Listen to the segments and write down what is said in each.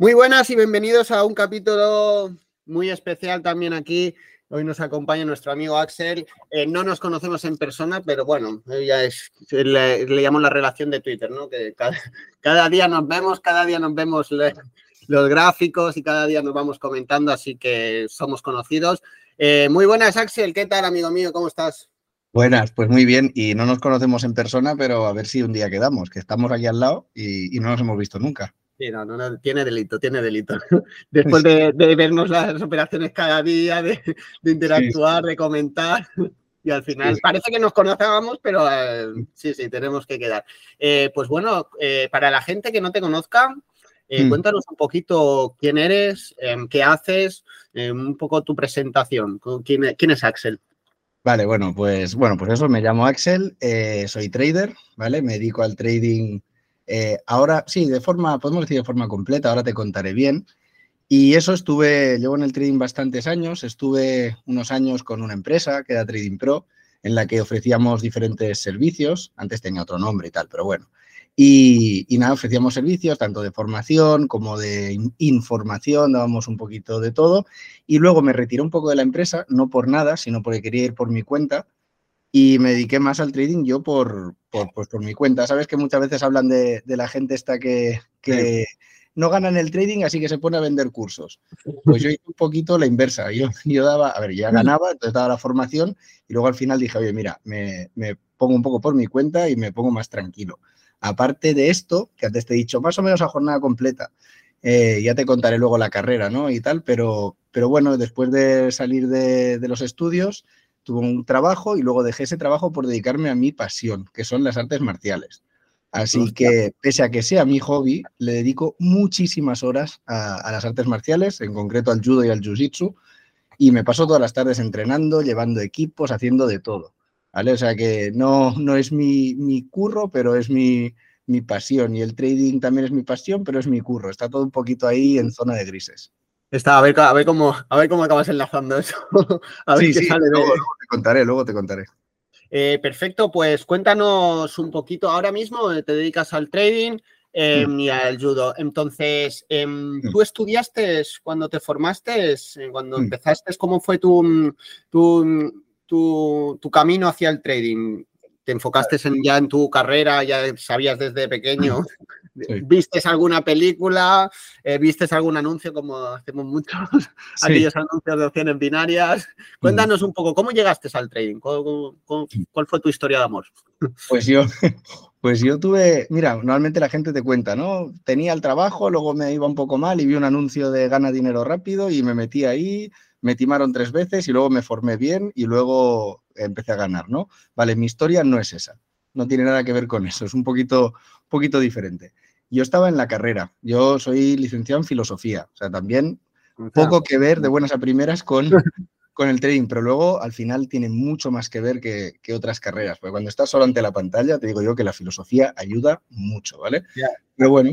Muy buenas y bienvenidos a un capítulo muy especial también aquí. Hoy nos acompaña nuestro amigo Axel. Eh, no nos conocemos en persona, pero bueno, ya es, le, le llamo la relación de Twitter, ¿no? Que cada, día nos vemos, cada día nos vemos los gráficos y cada día nos vamos comentando, así que somos conocidos. Eh, muy buenas, Axel. ¿Qué tal, amigo mío? ¿Cómo estás? Buenas, pues muy bien. Y no nos conocemos en persona, pero a ver si un día quedamos, que estamos aquí al lado y no nos hemos visto nunca. Sí, no, no, tiene delito, tiene delito. Después de, vernos las operaciones cada día, de, interactuar, de comentar. Y al final parece que nos conocíamos, pero eh, sí, sí, tenemos que quedar. Eh, pues bueno, eh, para la gente que no te conozca, hmm. cuéntanos un poquito quién eres, em, qué haces, em, un poco tu presentación. ¿Quién, quién es Axel? Vale, bueno, pues bueno, pues eso, me llamo Axel, soy trader, ¿vale? Me dedico al trading eh, ahora sí, de forma, podemos decir de forma completa, ahora te contaré bien. Y eso estuve, llevo en el trading bastantes años, estuve unos años con una empresa que era Trading Pro, en la que ofrecíamos diferentes servicios, antes tenía otro nombre y tal, pero bueno. Y, nada, ofrecíamos servicios tanto de formación como de información, dábamos un poquito de todo. Y luego me retiré un poco de la empresa, no por nada, sino porque quería ir por mi cuenta y me dediqué más al trading yo por, por, pues por mi cuenta. Sabes que muchas veces hablan de, la gente esta que, que no gana en el trading, así que se pone a vender cursos. Pues yo hice un poquito la inversa. Yo, yo daba, a ver, ya ganaba, entonces daba la formación y luego al final dije, oye, mira, me, me pongo un poco por mi cuenta y me pongo más tranquilo. Aparte de esto, que antes te he dicho, más o menos a jornada completa, eh, ya te contaré luego la carrera, ¿no? Y tal, pero, pero bueno, después de salir de, de los estudios, tuve un trabajo y luego dejé ese trabajo por dedicarme a mi pasión, que son las artes marciales. Así que, pese a que sea mi hobby, le dedico muchísimas horas a, las artes marciales, en concreto al judo y al jiu-jitsu, y me paso todas las tardes entrenando, llevando equipos, haciendo de todo. ¿vale? O sea que no, no es mi, mi curro, pero es mi, mi pasión. Y el trading también es mi pasión, pero es mi curro. Está todo un poquito ahí en zona de grises. Está, a ver, a ver cómo, a ver cómo acabas enlazando eso. a ver qué sale luego, te contaré, luego te contaré. Eh, perfecto, pues cuéntanos un poquito. Ahora mismo eh, te dedicas al trading em, mm. y al judo. Entonces, em, mm. ¿tú estudiaste cuando te formaste, cuando mm. empezaste, cómo fue tu, tu, tu, camino hacia el trading? ¿Te enfocaste ya en tu carrera? ¿Ya sabías desde pequeño? ¿Vistes alguna película? Eh, ¿Vistes algún anuncio como hacemos muchos? Aquellos anuncios de opciones binarias. Cuéntanos un poco, ¿cómo llegaste al trading? ¿Cuál, fue tu historia de amor? Pues yo, pues yo tuve, mira, normalmente la gente te cuenta, ¿no? Tenía el trabajo, luego me iba un poco mal y vi un anuncio de gana dinero rápido y me metí ahí, me timaron tres veces y luego me formé bien y luego empecé a ganar, ¿no? Vale, mi historia no es esa, no tiene nada que ver con eso, es un poquito, poquito diferente. Yo estaba en la carrera, yo soy licenciado en filosofía, o sea, también poco que ver de buenas a primeras con, con el trading, pero luego al final tiene mucho más que ver que, otras carreras, porque cuando estás solo ante la pantalla, te digo yo que la filosofía ayuda mucho, ¿vale? Pero bueno,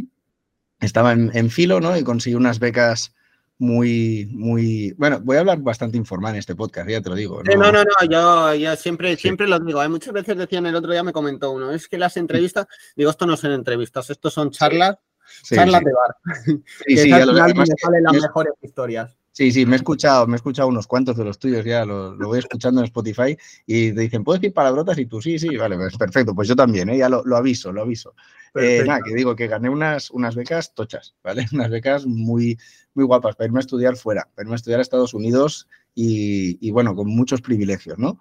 estaba en, en, filo, ¿no? Y conseguí unas becas muy, muy. Bueno, voy a hablar bastante informal en este podcast, ya te lo digo. No, no, no, no yo, siempre, siempre lo digo. Hay muchas veces decían el otro día, me comentó uno, es que las entrevistas, digo, esto no son entrevistas, esto son charlas, charlas de bar. Sí, sí, ya lo, además, salen las mejores historias. Sí, sí, me he escuchado, me he escuchado unos cuantos de los tuyos ya, lo, voy escuchando en Spotify y te dicen, ¿puedes decir palabrotas? Y tú, sí, sí, vale, pues perfecto, pues yo también, ¿eh? ya lo, aviso, lo aviso. Eh, nada, que digo que gané unas, unas becas tochas, ¿vale? Unas becas muy, muy guapas para irme a estudiar fuera, para irme a estudiar a Estados Unidos y, bueno, con muchos privilegios, ¿no?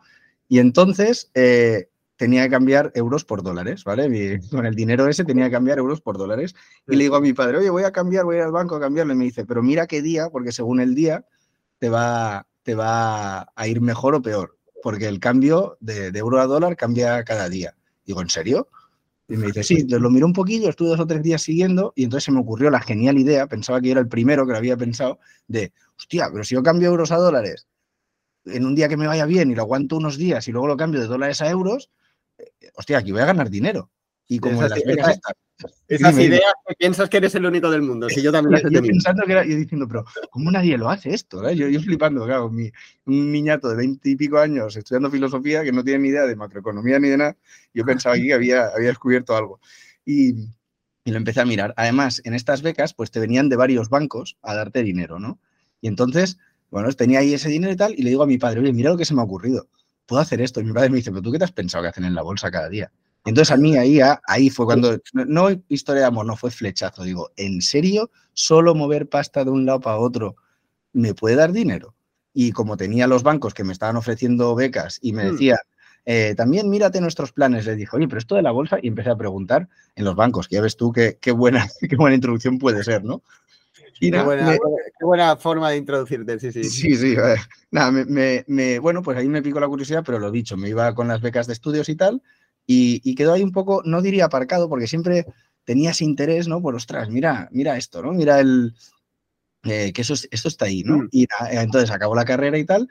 Y entonces, eh, tenía que cambiar euros por dólares, ¿vale? con el dinero ese tenía que cambiar euros por dólares. Y le digo a mi padre, oye, voy a cambiar, voy a ir al banco a cambiarlo. Y me dice, pero mira qué día, porque según el día te va, te va a ir mejor o peor, porque el cambio de, euro a dólar cambia cada día. Digo, ¿en serio? Y me dice, sí, lo miré un poquillo, estuve dos o tres días siguiendo y entonces se me ocurrió la genial idea, pensaba que era el primero que lo había pensado, de, hostia, pero si yo cambio euros a dólares en un día que me vaya bien y lo aguanto unos días y luego lo cambio de dólares a euros, hostia, aquí voy a ganar dinero. Y como esas, ideas que piensas que eres el único del mundo, si yo también yo, pensando que era, yo diciendo, pero ¿cómo nadie lo hace esto? Yo, yo, flipando, claro, mi, un niñato de veinte y pico años estudiando filosofía que no tiene ni idea de macroeconomía ni de nada, yo pensaba aquí que había, había descubierto algo. Y, Y lo empecé a mirar. Además, en estas becas, pues te venían de varios bancos a darte dinero, ¿no? Y entonces, bueno, tenía ahí ese dinero y tal, y le digo a mi padre, oye, mira lo que se me ha ocurrido. Puedo hacer esto. Y mi padre me dice, pero tú qué te has pensado que hacen en la bolsa cada día? Entonces a mí ahí, ahí fue cuando, no historia de amor, no fue flechazo. Digo, ¿en serio? ¿Solo mover pasta de un lado para otro me puede dar dinero? Y como tenía los bancos que me estaban ofreciendo becas y me hmm. decía, eh, también mírate nuestros planes, le dijo, oye, pero esto de la bolsa, y empecé a preguntar en los bancos, que ya ves tú qué, qué buena, qué buena introducción puede ser, ¿no? qué, buena, forma de introducirte, sí, sí. Sí, sí, nada, me, bueno, pues ahí me picó la curiosidad, pero lo dicho, me iba con las becas de estudios y tal, y, quedó ahí un poco, no diría aparcado, porque siempre tenías interés, ¿no? Por, ostras, mira, mira esto, ¿no? Mira el, eh, que eso, esto está ahí, ¿no? Mm. Y entonces acabó la carrera y tal,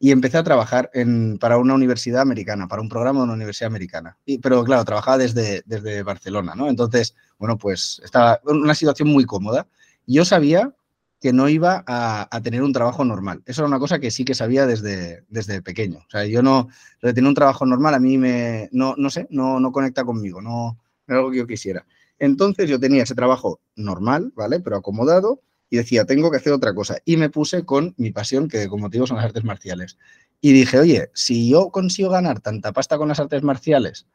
y empecé a trabajar en, para una universidad americana, para un programa de una universidad americana. Y, pero claro, trabajaba desde, desde Barcelona, ¿no? Entonces, bueno, pues estaba en una situación muy cómoda. Yo sabía que no iba a, tener un trabajo normal. Eso era una cosa que sí que sabía desde, desde pequeño. O sea, yo no, de tener un trabajo normal a mí me, no, no sé, no, no conecta conmigo, no, no es algo que yo quisiera. Entonces yo tenía ese trabajo normal, ¿vale? Pero acomodado, y decía, tengo que hacer otra cosa. Y me puse con mi pasión, que como digo son las artes marciales. Y dije, oye, si yo consigo ganar tanta pasta con las artes marciales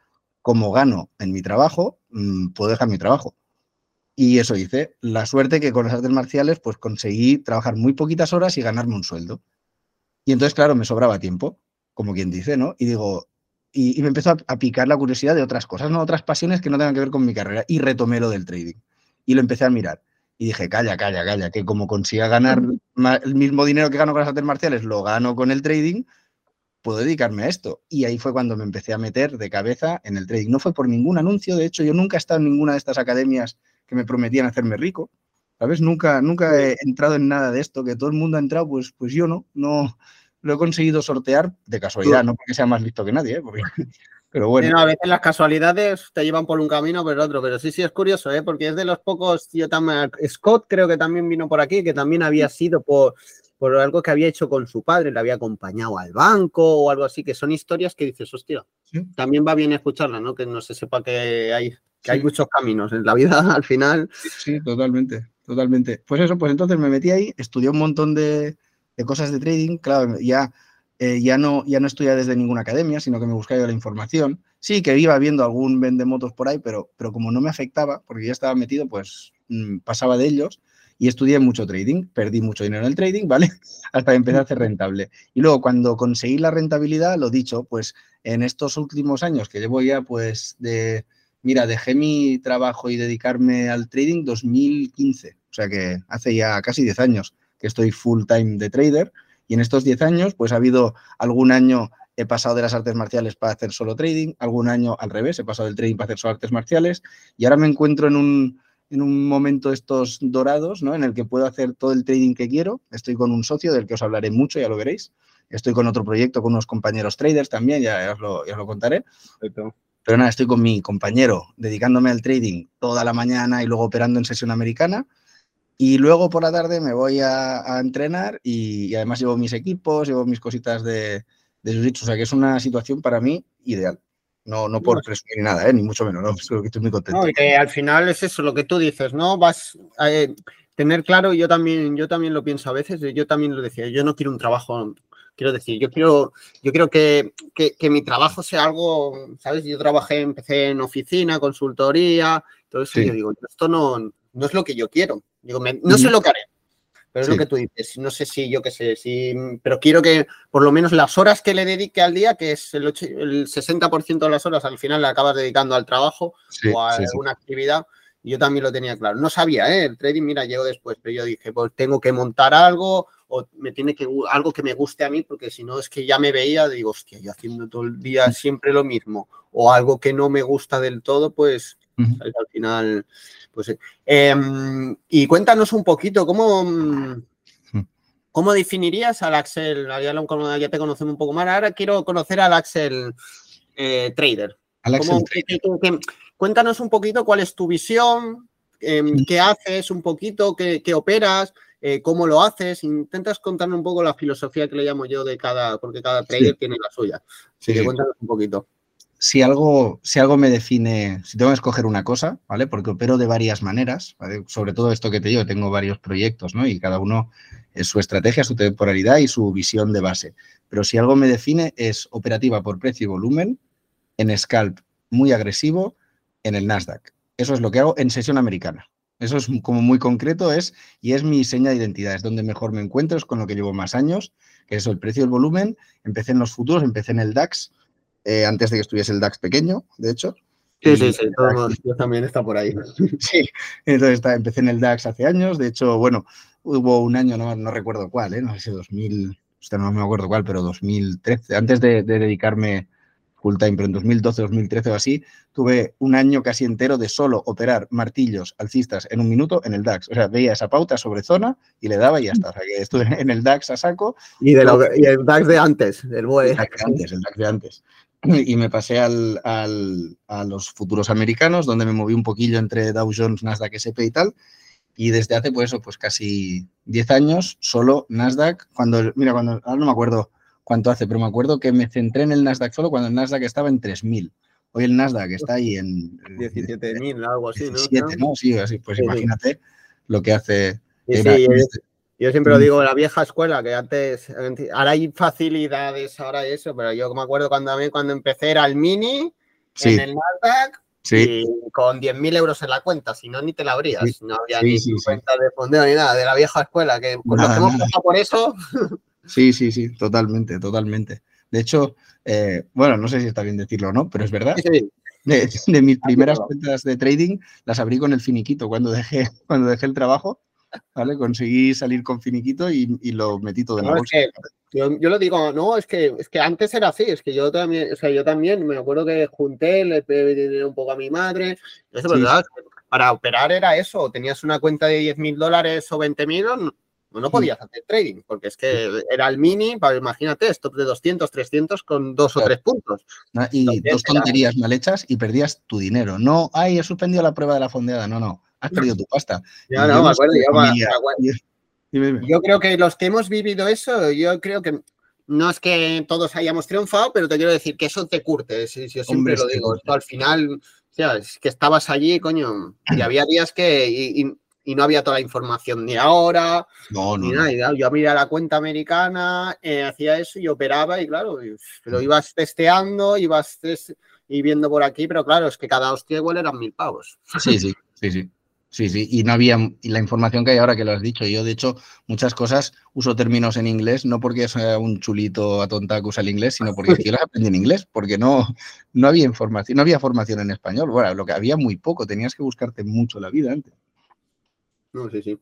como gano en mi trabajo, mm, puedo dejar mi trabajo. Y eso hice. La suerte que con las artes marciales, pues conseguí trabajar muy poquitas horas y ganarme un sueldo. Y entonces, claro, me sobraba tiempo, como quien dice, ¿no? Y digo, y, me empezó a, a, picar la curiosidad de otras cosas, ¿no? Otras pasiones que no tengan que ver con mi carrera. Y retomé lo del trading. Y lo empecé a mirar. Y dije, calla, calla, calla, que como consiga ganar el mismo dinero que gano con las artes marciales, lo gano con el trading, puedo dedicarme a esto. Y ahí fue cuando me empecé a meter de cabeza en el trading. No fue por ningún anuncio, de hecho, yo nunca he estado en ninguna de estas academias que me prometían hacerme rico. ¿Sabes? Nunca, nunca he entrado en nada de esto, que todo el mundo ha entrado, pues, pues yo no, no lo he conseguido sortear de casualidad, no porque sea más listo que nadie, ¿eh? porque pero bueno. a veces las casualidades te llevan por un camino por el otro, pero sí, sí es curioso, ¿eh? porque es de los pocos, yo también, Scott creo que también vino por aquí, que también había sido por, por algo que había hecho con su padre, le había acompañado al banco o algo así, que son historias que dices, hostia, también va bien escucharlas, ¿no? Que no se sepa que hay, que hay muchos caminos en la vida al final. Sí, totalmente, totalmente. Pues eso, pues entonces me metí ahí, estudié un montón de, de cosas de trading, claro, ya eh, ya, no, ya no estudié desde ninguna academia, sino que me buscaba la información. Sí, que iba viendo algún vendemotos por ahí, pero, pero como no me afectaba, porque ya estaba metido, pues mm, pasaba de ellos y estudié mucho trading, perdí mucho dinero en el trading, ¿vale? Hasta que empecé a hacer rentable. Y luego cuando conseguí la rentabilidad, lo dicho, pues en estos últimos años que llevo ya, pues de, mira, dejé mi trabajo y dedicarme al trading 2015, o sea que hace ya casi 10 años que estoy full time de trader y en estos 10 años, pues ha habido algún año he pasado de las artes marciales para hacer solo trading, algún año al revés, he pasado del trading para hacer solo artes marciales y ahora me encuentro en un, en un momento estos dorados, ¿no? En el que puedo hacer todo el trading que quiero. Estoy con un socio del que os hablaré mucho, ya lo veréis. Estoy con otro proyecto con unos compañeros traders también, ya, os, lo, ya os lo contaré. Pero nada, estoy con mi compañero dedicándome al trading toda la mañana y luego operando en sesión americana. Y luego por la tarde me voy a, entrenar y, además llevo mis equipos, llevo mis cositas de, de jiu O sea que es una situación para mí ideal. No, no por presumir nada, ¿eh? ni mucho menos, ¿no? que estoy muy contento. No, y que al final es eso lo que tú dices, ¿no? Vas a eh, tener claro, yo también, yo también lo pienso a veces, yo también lo decía, yo no quiero un trabajo, quiero decir, yo quiero, yo quiero que, que, mi trabajo sea algo, ¿sabes? Yo trabajé, empecé en oficina, consultoría, todo eso, yo digo, esto no, no es lo que yo quiero. Digo, no sé lo que haré, pero es lo que tú dices. No sé si yo qué sé, si, pero quiero que por lo menos las horas que le dedique al día, que es el, 60% de las horas, al final le acabas dedicando al trabajo o a alguna actividad. Yo también lo tenía claro. No sabía, ¿eh? El trading, mira, llegó después, pero yo dije, pues tengo que montar algo o me tiene que algo que me guste a mí, porque si no es que ya me veía, digo, hostia, yo haciendo todo el día siempre lo mismo, o algo que no me gusta del todo, pues al final pues, em, y cuéntanos un poquito, ¿cómo, cómo definirías al Axel? Ya, te conocemos un poco más, ahora quiero conocer al Axel eh, Trader. cuéntanos un poquito cuál es tu visión, em, qué haces un poquito, qué, operas, eh, cómo lo haces. Intentas contarme un poco la filosofía que le llamo yo de cada, porque cada trader tiene la suya. Sí, cuéntanos un poquito. si algo, si algo me define, si tengo que escoger una cosa, ¿vale? Porque opero de varias maneras, Sobre todo esto que te digo, tengo varios proyectos, ¿no? Y cada uno es su estrategia, su temporalidad y su visión de base. Pero si algo me define es operativa por precio y volumen, en scalp muy agresivo, en el Nasdaq. Eso es lo que hago en sesión americana. Eso es como muy concreto, es y es mi seña de identidad, es donde mejor me encuentro, es con lo que llevo más años, que es el precio y el volumen. Empecé en los futuros, empecé en el DAX, eh, antes de que estuviese el DAX pequeño, de hecho. Sí, sí, sí, todo, también está por ahí. Sí, entonces empecé en el DAX hace años, de hecho, bueno, hubo un año, no, no recuerdo cuál, ¿eh? no sé si 2000, usted no me acuerdo cuál, pero 2013, antes de, dedicarme full time, pero en 2012, 2013 o así, tuve un año casi entero de solo operar martillos alcistas en un minuto en el DAX. O sea, veía esa pauta sobre zona y le daba y ya está. O sea, que estuve en el DAX a saco. Y, de y el DAX de antes, el BOE. El DAX de antes, el DAX de antes. y me pasé al, a los futuros americanos, donde me moví un poquillo entre Dow Jones, Nasdaq, SP y tal. Y desde hace, pues eso, pues casi 10 años, solo Nasdaq, cuando, mira, cuando, ahora no me acuerdo cuánto hace, pero me acuerdo que me centré en el Nasdaq solo cuando el Nasdaq estaba en 3.000. Hoy el Nasdaq está ahí en... 17.000, algo así, ¿no? 17, ¿no? Sí, así, pues imagínate lo que hace... Yo siempre lo digo, la vieja escuela, que antes, ahora hay facilidades, ahora eso, pero yo me acuerdo cuando a mí cuando empecé era el mini en el Nasdaq y con 10.000 euros en la cuenta, si no ni te la abrías, no había ni cuenta de fondeo ni nada, de la vieja escuela, que pues hemos pasado por eso. Sí, sí, sí, totalmente, totalmente. De hecho, eh, bueno, no sé si está bien decirlo o no, pero es verdad. De, de, mis primeras cuentas de trading las abrí con el finiquito cuando dejé, cuando dejé el trabajo ¿vale? Conseguí salir con finiquito y, lo metí todo en la bolsa. yo, lo digo, no, es que, es que antes era así, es que yo también, o sea, yo también me acuerdo que junté, le pedí un poco a mi madre, eso, para operar era eso, tenías una cuenta de 10 mil dólares o 20 mil, no, podías hacer trading, porque es que era el mini, imagínate, stop de 200, 300 con dos o tres puntos. Y dos tonterías mal hechas y perdías tu dinero. No, ay, he suspendido la prueba de la fondeada. No, no has perdido tu pasta. Ya, no, me acuerdo, yo, creo que los que hemos vivido eso, yo creo que no es que todos hayamos triunfado, pero te quiero decir que eso te curte. yo siempre lo digo. al final, o sea, es que estabas allí, coño, y había días que. Y, no había toda la información ni ahora, no, no, ni nada. Yo abría la cuenta americana, eh, hacía eso y operaba, y claro, lo ibas testeando, ibas y viendo por aquí, pero claro, es que cada hostia igual eran mil pavos. Sí, sí, sí, sí. Sí, sí, y no había, y la información que hay ahora que lo has dicho, yo de hecho muchas cosas uso términos en inglés, no porque sea un chulito atonta que usa el inglés, sino porque yo las aprendí en inglés, porque no, no había información, no había formación en español, bueno, lo que había muy poco, tenías que buscarte mucho la vida antes. No, sí, sí.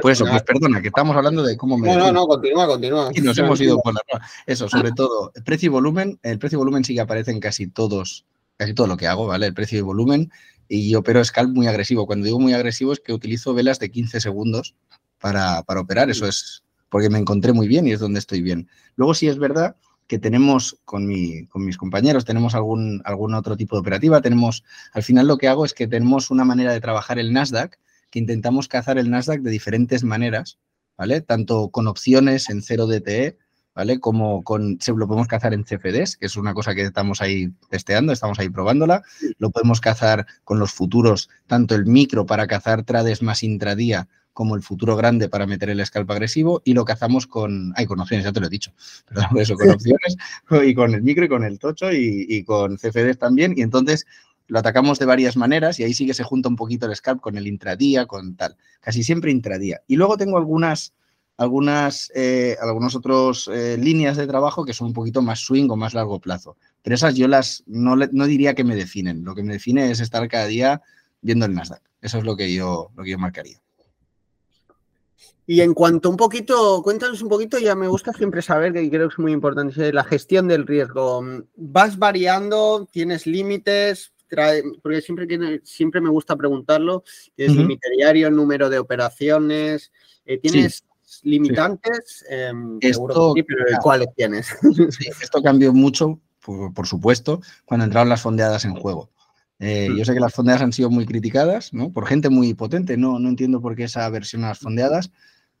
Pues eso, pues perdona, que estamos hablando de cómo me. No, no, no, continúa, continúa. Y nos hemos ido por la. Eso, sobre todo, precio y volumen. El precio y volumen sí que aparecen casi todos, casi todo lo que hago, ¿vale? El precio y volumen y yo opero scalp muy agresivo. Cuando digo muy agresivo es que utilizo velas de 15 segundos para, operar. Eso es porque me encontré muy bien y es donde estoy bien. Luego sí es verdad que tenemos con, mi, con mis compañeros, tenemos algún, algún otro tipo de operativa, tenemos, al final lo que hago es que tenemos una manera de trabajar el Nasdaq, que intentamos cazar el Nasdaq de diferentes maneras, ¿vale? Tanto con opciones en 0 DTE, ¿vale? Como con, se lo podemos cazar en CFDs, que es una cosa que estamos ahí testeando, estamos ahí probándola. Lo podemos cazar con los futuros, tanto el micro para cazar trades más intradía como el futuro grande para meter el scalp agresivo y lo cazamos con, ay, con opciones, ya te lo he dicho, perdón, eso, con opciones y con el micro y con el tocho y, y con CFDs también. Y entonces lo atacamos de varias maneras y ahí sí que se junta un poquito el scalp con el intradía, con tal. Casi siempre intradía. Y luego tengo algunas algunas, eh, algunos otros eh, líneas de trabajo que son un poquito más swing o más largo plazo. Pero esas yo las no, no, diría que me definen. Lo que me define es estar cada día viendo el Nasdaq. Eso es lo que yo, lo que yo marcaría. Y en cuanto un poquito, cuéntanos un poquito, ya me gusta siempre saber, que creo que es muy importante, la gestión del riesgo. ¿Vas variando? ¿Tienes límites? Porque siempre, siempre me gusta preguntarlo. ¿Tienes límite diario, número de operaciones? Eh, ¿Tienes limitantes, em, esto, ¿cuáles tienes? esto cambió mucho, por, supuesto, cuando entraron las fondeadas en juego. Eh, yo sé que las fondeadas han sido muy criticadas, ¿no? Por gente muy potente, no, no entiendo por qué esa versión a las fondeadas,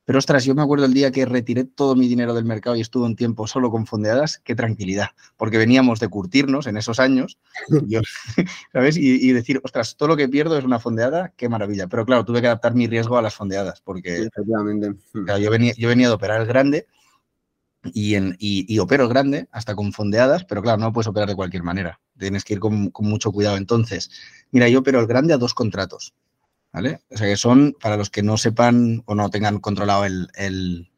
Pero ostras, yo me acuerdo el día que retiré todo mi dinero del mercado y estuve un tiempo solo con fondeadas, qué tranquilidad, porque veníamos de curtirnos en esos años, ¿sabes? Y, decir, ostras, todo lo que pierdo es una fondeada, qué maravilla. Pero claro, tuve que adaptar mi riesgo a las fondeadas, porque Efectivamente. yo, venía, yo venía de operar el grande y, en, y, opero el grande hasta con fondeadas, pero claro, no puedes operar de cualquier manera. Tienes que ir con, con mucho cuidado. Entonces, mira, yo opero el grande a dos contratos. O sea que son, para los que no sepan o no tengan controlado el,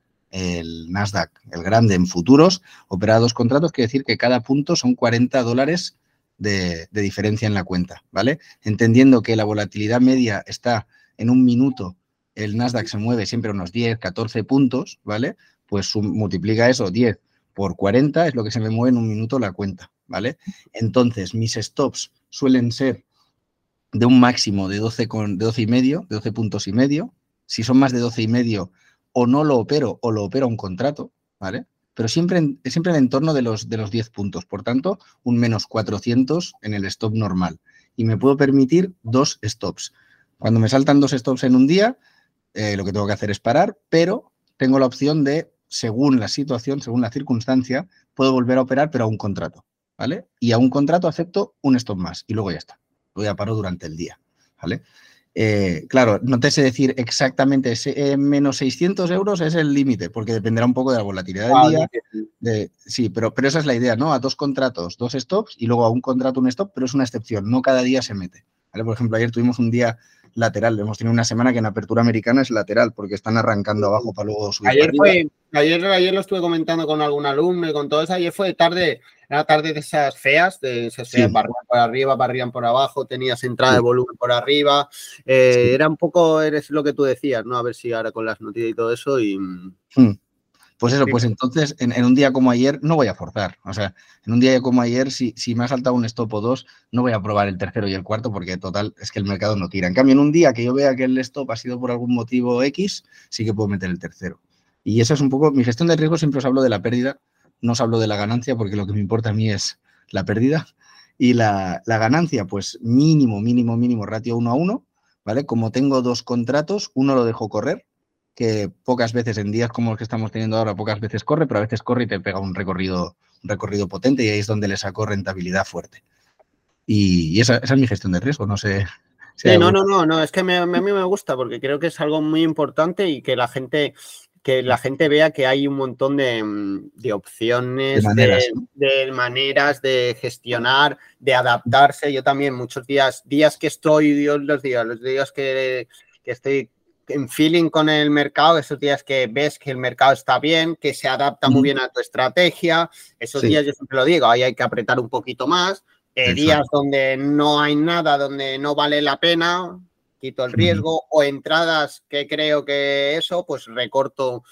Nasdaq, el grande en futuros, operados contratos, quiere decir que cada punto son 40 dólares de, diferencia en la cuenta, ¿vale? Entendiendo que la volatilidad media está en un minuto, el Nasdaq se mueve siempre unos 10, 14 puntos, ¿vale? Pues multiplica eso, 10 por 40 es lo que se me mueve en un minuto la cuenta, ¿vale? Entonces, mis stops suelen ser de un máximo de 12, con, de 12 y medio, de 12 puntos y medio. Si son más de 12 y medio, o no lo opero o lo opero a un contrato, ¿vale? Pero siempre en, siempre en entorno de los, de los 10 puntos. Por tanto, un menos 400 en el stop normal. Y me puedo permitir dos stops. Cuando me saltan dos stops en un día, eh, lo que tengo que hacer es parar, pero tengo la opción de, según la situación, según la circunstancia, puedo volver a operar, pero a un contrato, ¿vale? Y a un contrato acepto un stop más y luego ya está voy a paro durante el día, ¿vale? Eh, claro, no te sé decir exactamente, ese, eh, menos 600 euros es el límite, porque dependerá un poco de la volatilidad del día. sí, pero, pero esa es la idea, ¿no? A dos contratos, dos stops y luego a un contrato, un stop, pero es una excepción, no cada día se mete. ¿Vale? Por ejemplo, ayer tuvimos un día lateral. Hemos tenido una semana que en apertura americana es lateral porque están arrancando abajo para luego subir. Ayer, fue, ayer, ayer lo estuve comentando con algún alumno y con todo eso. Ayer fue tarde, era tarde de esas feas, de esas feas, barrían por arriba, barrían por abajo, tenías entrada de volumen por arriba. Eh, era un poco, eres lo que tú decías, ¿no? A ver si ahora con las noticias y todo eso y. Hmm. Pues eso, pues entonces en, un día como ayer no voy a forzar. O sea, en un día como ayer, si, si me ha saltado un stop o dos, no voy a probar el tercero y el cuarto porque total es que el mercado no tira. En cambio, en un día que yo vea que el stop ha sido por algún motivo X, sí que puedo meter el tercero. Y eso es un poco, mi gestión de riesgo siempre os hablo de la pérdida, no os hablo de la ganancia porque lo que me importa a mí es la pérdida. Y la, la ganancia, pues mínimo, mínimo, mínimo, ratio uno a uno, ¿vale? Como tengo dos contratos, uno lo dejo correr, que pocas veces en días como los que estamos teniendo ahora, pocas veces corre, pero a veces corre y te pega un recorrido, un recorrido potente y ahí es donde le saco rentabilidad fuerte. Y, esa, es mi gestión de riesgo, no sé. sí, no, no, no, no, es que a mí me gusta porque creo que es algo muy importante y que la gente que la gente vea que hay un montón de, mm, opciones, de maneras. De, gestionar, de adaptarse. Yo también muchos días, días que estoy, Dios los días, los días que, que estoy en feeling con el mercado, esos días que ves que el mercado está bien, que se adapta muy bien a tu estrategia, esos días yo siempre lo digo, ahí hay que apretar un poquito más, eh, días donde no hay nada, donde no vale la pena, quito el riesgo, o entradas que creo que eso, pues recorto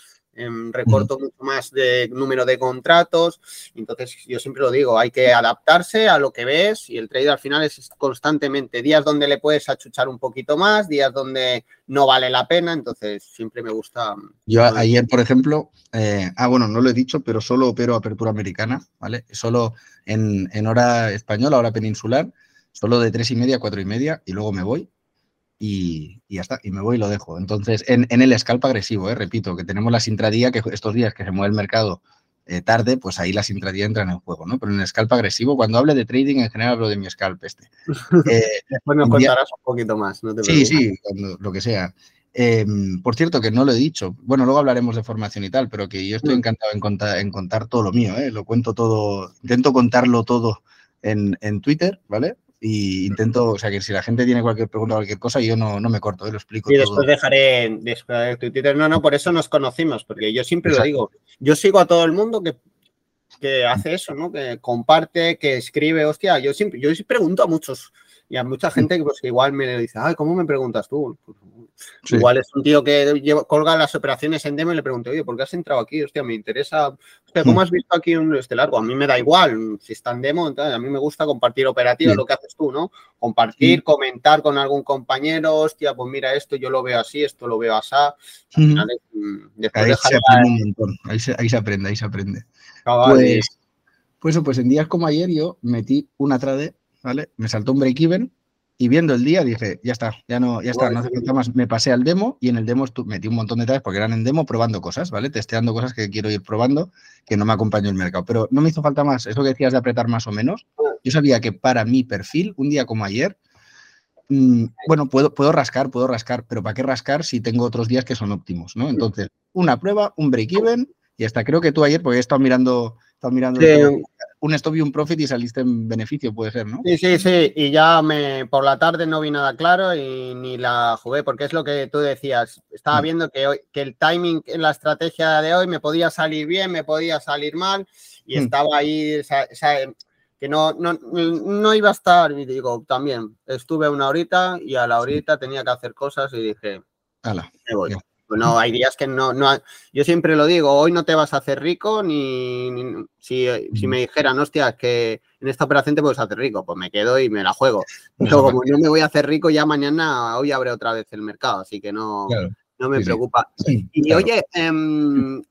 recorto mucho más de número de contratos. Entonces, yo siempre lo digo, hay que adaptarse a lo que ves y el trade al final es constantemente días donde le puedes achuchar un poquito más, días donde no vale la pena. Entonces, siempre me gusta. Yo ayer, por ejemplo, eh, ah, bueno, no lo he dicho, pero solo opero apertura americana, ¿vale? Solo en, en hora española, hora peninsular, solo de tres y media a cuatro y media y luego me voy y, ya está, y me voy y lo dejo. Entonces, en, el scalp agresivo, eh, repito, que tenemos la intradía, que estos días que se mueve el mercado eh, tarde, pues ahí la intradía entra en juego, ¿no? Pero en el scalp agresivo, cuando hable de trading, en general hablo de mi scalp este. Eh, Después nos contarás un poquito más, ¿no? sí, sí, lo que sea. Em, por cierto, que no lo he dicho, bueno, luego hablaremos de formación y tal, pero que yo estoy mm. encantado en contar, en contar todo lo mío, ¿eh? lo cuento todo, intento contarlo todo en, en Twitter, ¿vale? Y intento, o sea, que si la gente tiene cualquier pregunta o cualquier cosa, yo no, no me corto, ¿eh? lo explico. Y después dejaré, después de Twitter, no, no, por eso nos conocimos, porque yo siempre lo digo, yo sigo a todo el mundo que, que hace eso, ¿no? Que comparte, que escribe, hostia, yo siempre, yo pregunto a muchos y a mucha gente que pues, igual me dice, ay, ¿cómo me preguntas tú? Pues, igual es un tío que colga las operaciones en demo y le pregunto, oye, ¿por qué has entrado aquí? Hostia, me interesa. Hostia, ¿cómo hmm. has visto aquí un este largo? A mí me da igual si está en demo, entonces a mí me gusta compartir operativas, lo que haces tú, ¿no? Compartir, comentar con algún compañero, hostia, pues mira esto, yo lo veo así, esto lo veo así. Mm, ahí, se aprende un montón, ahí se, aprende, ahí se aprende. Pues, pues, pues en días como ayer yo metí una trade ¿vale? Me saltó un break-even y viendo el día dije, ya está, ya no, ya está, no hace falta más. Me pasé al demo y en el demo metí un montón de detalles porque eran en demo probando cosas, ¿vale? Testeando cosas que quiero ir probando, que no me acompañó el mercado. Pero no me hizo falta más. Eso que decías de apretar más o menos, yo sabía que para mi perfil, un día como ayer, mm, bueno, puedo, puedo rascar, puedo rascar, pero ¿para qué rascar si tengo otros días que son óptimos, ¿no? Entonces, una prueba, un break-even y hasta creo que tú ayer, porque he estado mirando Estás mirando un stop y un profit y saliste en beneficio, puede ser, ¿no? Sí, sí, sí. Y ya me por la tarde no vi nada claro y ni la jugué, porque es lo que tú decías. Estaba mm. viendo que, hoy, que el timing en la estrategia de hoy me podía salir bien, me podía salir mal, y mm. estaba ahí, que no, no, no, iba a estar. Y digo, también estuve una horita y a la horita tenía que hacer cosas y dije, me voy. No, hay días que no, no, yo siempre lo digo, hoy no te vas a hacer rico ni, si, si, me dijeran, hostia, que en esta operación te puedes hacer rico, pues me quedo y me la juego. Pero como no me voy a hacer rico, ya mañana, hoy abre otra vez el mercado, así que no, no me preocupa. y oye, eh,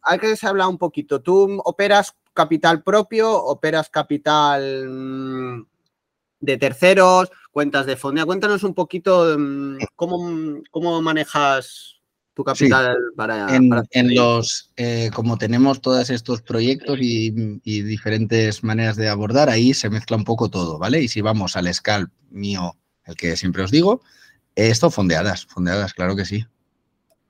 hay que se habla un poquito, ¿tú operas capital propio, operas capital mm, de terceros, cuentas de fondo? Cuéntanos un poquito mm, cómo, cómo manejas tu capital para, en, los eh, como tenemos todos estos proyectos y, diferentes maneras de abordar ahí se mezcla un poco todo vale y si vamos al scalp mío el que siempre os digo esto fondeadas fondeadas claro que sí.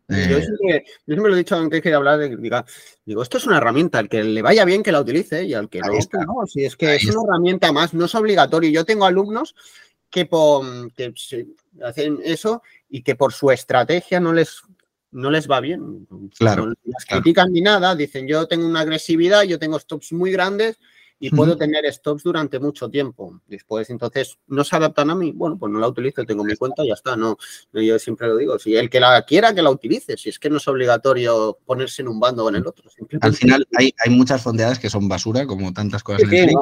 Yo, eh, siempre, lo he dicho antes que hablar de digo, esto es una herramienta, al que le vaya bien que la utilice y al que no, no, si es que es una herramienta más, no es obligatorio. Yo tengo alumnos que, que hacen eso y que por su estrategia no les no les va bien. Claro. No las critican ni nada, dicen yo tengo una agresividad, yo tengo stops muy grandes y puedo tener stops durante mucho tiempo. Después, entonces, no se adaptan a mí, bueno, pues no la utilizo, tengo mi cuenta y ya está. No, yo siempre lo digo, si el que la quiera, que la utilice, si es que no es obligatorio ponerse en un bando o en el otro. Al final hay, hay, muchas fondeadas que son basura, como tantas cosas en el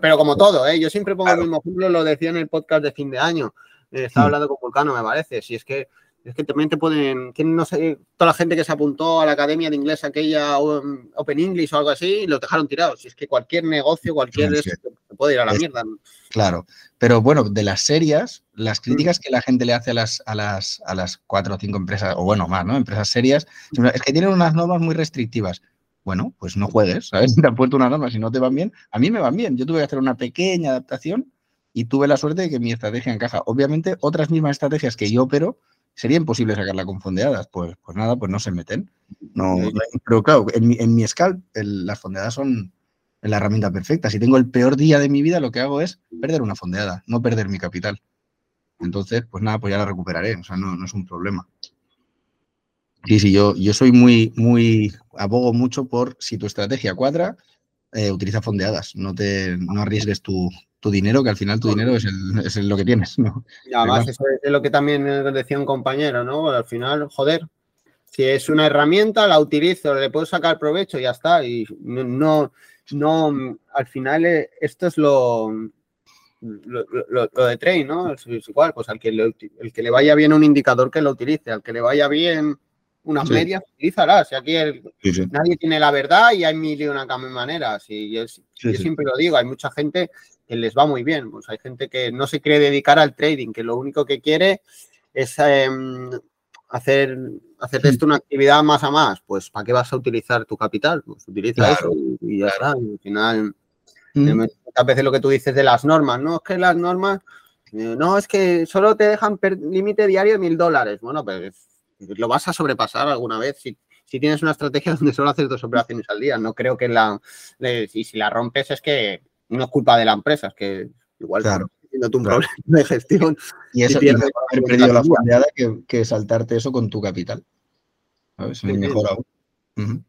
pero, como, todo, ¿eh? yo siempre pongo el mismo ejemplo, lo decía en el podcast de fin de año. Eh, estaba hablando con Vulcano, me parece. Si es que es que también te pueden, no sé, toda la gente que se apuntó a la academia de inglés, aquella Open English o algo así, los dejaron tirados. Si es que cualquier negocio, cualquier se puede ir a la mierda. Claro, pero bueno, de las serias, las mm. críticas que la gente le hace a las, a las, a las cuatro o cinco empresas, o bueno, más, ¿no? Empresas serias, es que tienen unas normas muy restrictivas. Bueno, pues no juegues, ¿sabes? Te han puesto unas normas, si no te van bien, a mí me van bien. Yo tuve que hacer una pequeña adaptación y tuve la suerte de que mi estrategia encaja. Obviamente, otras mismas estrategias que yo opero sería imposible sacarla con fondeadas. Pues, pues nada, pues no se meten. No, pero claro, en mi, en mi scalp las fondeadas son la herramienta perfecta. Si tengo el peor día de mi vida, lo que hago es perder una fondeada, no perder mi capital. Entonces, pues nada, pues ya la recuperaré. O sea, no, no es un problema. Sí, sí, yo, yo soy muy, muy, abogo mucho por si tu estrategia cuadra, eh, utiliza fondeadas. No te, no arriesgues tu, tu dinero, que al final tu dinero es, el, es lo que tienes, ¿no? Y además, eso es lo que también decía un compañero, ¿no? Al final, joder, si es una herramienta, la utilizo, le puedo sacar provecho y ya está. Y no, no, al final eh, esto es lo, lo, de train, ¿no? Es, igual, pues al que, el que le vaya bien un indicador que lo utilice, al que le vaya bien unas medias, utilízalas. aquí nadie tiene la verdad y hay mil y una maneras. Y yo, siempre lo digo, hay mucha gente que les va muy bien. Pues hay gente que no se quiere dedicar al trading, que lo único que quiere es em, hacer, hacer esto una actividad más a más. Pues ¿para qué vas a utilizar tu capital? Pues utiliza eso y, ya está. al final, mm. a veces lo que tú dices de las normas, ¿no? Es que las normas, eh, no, es que solo te dejan límite diario de mil dólares. Bueno, pues lo vas a sobrepasar alguna vez si, si tienes una estrategia donde solo haces dos operaciones al día. No creo que la. y si la rompes es que no es culpa de la empresa, es que igual claro. teniendo un problema de gestión. Y eso haber perdido la fondeada que, saltarte eso con tu capital. ¿Sabes? mejor aún.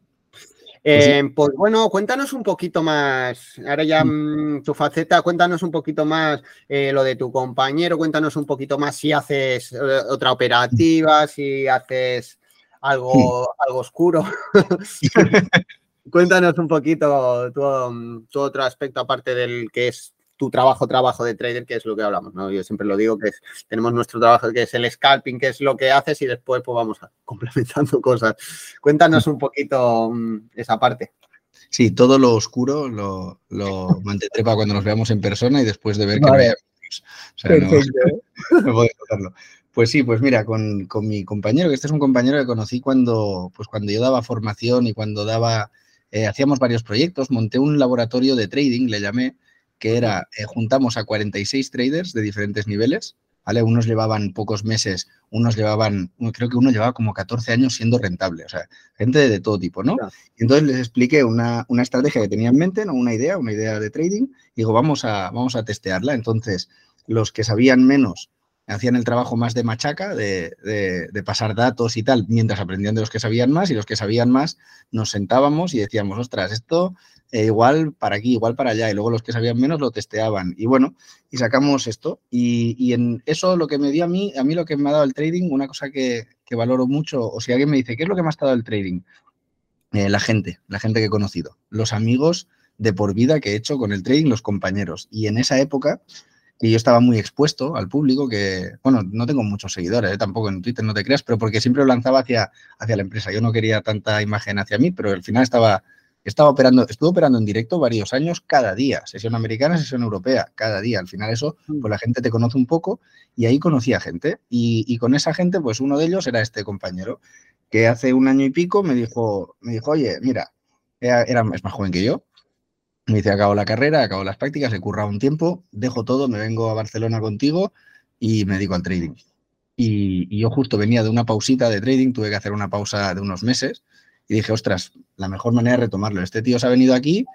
Eh, pues bueno, cuéntanos un poquito más, ahora ya mm. Mm, tu faceta, cuéntanos un poquito más eh, lo de tu compañero, cuéntanos un poquito más si haces eh, otra operativa, si haces algo, algo oscuro. Cuéntanos un poquito tu, otro aspecto aparte del que es tu trabajo, trabajo de trader, que es lo que hablamos, ¿no? Yo siempre lo digo, que es, tenemos nuestro trabajo, que es el scalping, que es lo que haces y después pues vamos complementando cosas. Cuéntanos un poquito mm, esa parte. Sí, todo lo oscuro lo, lo mantendré para cuando nos veamos en persona y después de ver que tips. O sea, no, no tocarlo. Pues sí, pues mira, con, con, mi compañero, que este es un compañero que conocí cuando, pues cuando yo daba formación y cuando daba, eh, hacíamos varios proyectos, monté un laboratorio de trading, le llamé, que era, eh, juntamos a 46 traders de diferentes niveles, ¿vale? Unos llevaban pocos meses, unos llevaban, creo que uno llevaba como 14 años siendo rentable, o sea, gente de, todo tipo, ¿no? Y entonces les expliqué una, una, estrategia que tenía en mente, ¿no? Una idea, una idea de trading, y digo, vamos a, vamos a testearla. Entonces, los que sabían menos hacían el trabajo más de machaca, de, pasar datos y tal, mientras aprendían de los que sabían más, y los que sabían más nos sentábamos y decíamos, ostras, esto eh, igual para aquí, igual para allá, y luego los que sabían menos lo testeaban. Y bueno, y sacamos esto. Y, en eso lo que me dio a mí, a mí lo que me ha dado el trading, una cosa que, que valoro mucho, o si alguien me dice, ¿qué es lo que me ha dado el trading? Eh, la gente, la gente que he conocido, los amigos de por vida que he hecho con el trading, los compañeros. Y en esa época, y yo estaba muy expuesto al público, que, bueno, no tengo muchos seguidores, ¿eh? tampoco en Twitter, no te creas, pero porque siempre lo lanzaba hacia, hacia la empresa. Yo no quería tanta imagen hacia mí, pero al final estaba estaba operando, estuve operando en directo varios años cada día, sesión americana, sesión europea, cada día. Al final eso, mm. pues la gente te conoce un poco y ahí conocí a gente. Y, con esa gente, pues uno de ellos era este compañero, que hace un año y pico me dijo, me dijo, oye, mira, era, es más joven que yo. Me dice, acabo la carrera, acabo las prácticas, he currado un tiempo, dejo todo, me vengo a Barcelona contigo y me dedico al trading. Y, y yo justo venía de una pausita de trading, tuve que hacer una pausa de unos meses y dije, ostras, la mejor manera de retomarlo. Este tío se ha venido aquí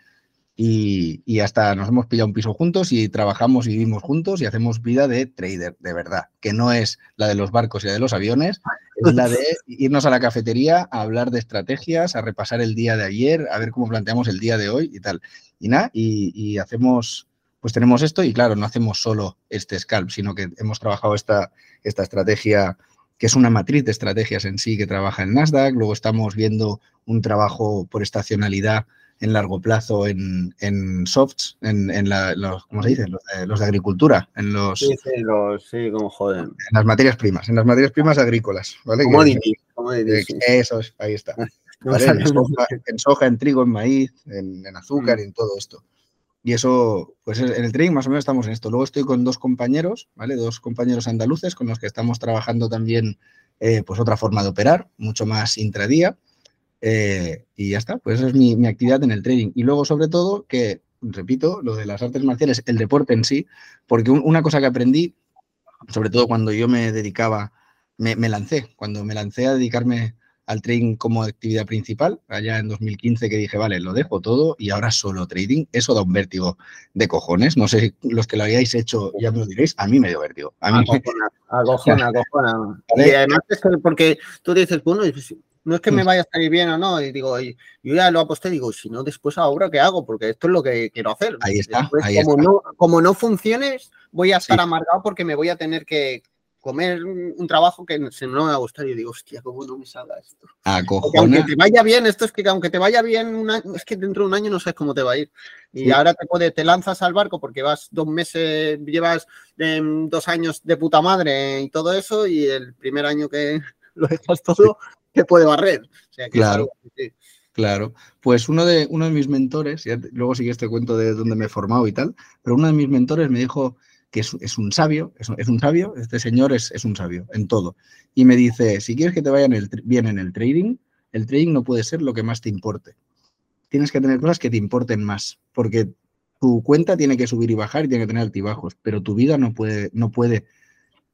y, hasta nos hemos pillado un piso juntos y trabajamos y vivimos juntos y hacemos vida de trader, de verdad, que no es la de los barcos y la de los aviones, es la de irnos a la cafetería a hablar de estrategias, a repasar el día de ayer, a ver cómo planteamos el día de hoy y tal. Y nada, y, hacemos, pues tenemos esto y claro, no hacemos solo este scalp, sino que hemos trabajado esta, esta estrategia que es una matriz de estrategias en sí que trabaja en Nasdaq. Luego estamos viendo un trabajo por estacionalidad en largo plazo en, en softs, en, en los, ¿cómo se dice? Los de, agricultura, en los... Sí, sí, los, sí, como joden. En las materias primas, en las materias primas agrícolas, ¿vale? Eso es, ahí está. En, soja, en, trigo, en maíz, en, azúcar mm. y en todo esto. Y eso, pues en el trading más o menos estamos en esto. Luego estoy con dos compañeros, ¿vale? Dos compañeros andaluces con los que estamos trabajando también, eh, pues otra forma de operar, mucho más intradía. Eh, y ya está, pues esa es mi, mi, actividad en el trading. Y luego, sobre todo, que, repito, lo de las artes marciales, el deporte en sí, porque una cosa que aprendí, sobre todo cuando yo me dedicaba, me, me lancé, cuando me lancé a dedicarme al trading como actividad principal, allá en 2015 que dije, vale, lo dejo todo y ahora solo trading, eso da un vértigo de cojones. No sé, los que lo hayáis hecho ya me lo diréis, a mí me dio vértigo. A mí acojona, acojona, Y además es porque tú dices, bueno, no es que me mm. vaya a salir bien o no, y digo, yo ya lo aposté, digo, si no, después ahora, ¿qué hago? Porque esto es lo que quiero hacer. Ahí está, ahí como, está. No, como no funciones, voy a estar amargado porque me voy a tener que, comer un trabajo que no me va a gustar. Y yo digo, hostia, ¿cómo no me salga esto? Aunque te vaya bien, esto es que aunque te vaya bien, es que dentro de un año no sabes cómo te va a ir. Y ahora te, puede, te lanzas al barco porque vas dos meses, llevas em, dos años de puta madre y todo eso, y el primer año que lo dejas todo, te puede barrer. claro. Claro, pues uno de, uno de mis mentores, luego sí que este cuento de dónde me he formado y tal, pero uno de mis mentores me dijo, que es, un sabio, es, un sabio, este señor es, un sabio en todo. Y me dice, si quieres que te vaya bien en el trading, el trading no puede ser lo que más te importe. Tienes que tener cosas que te importen más, porque tu cuenta tiene que subir y bajar y tiene que tener altibajos, pero tu vida no puede, no puede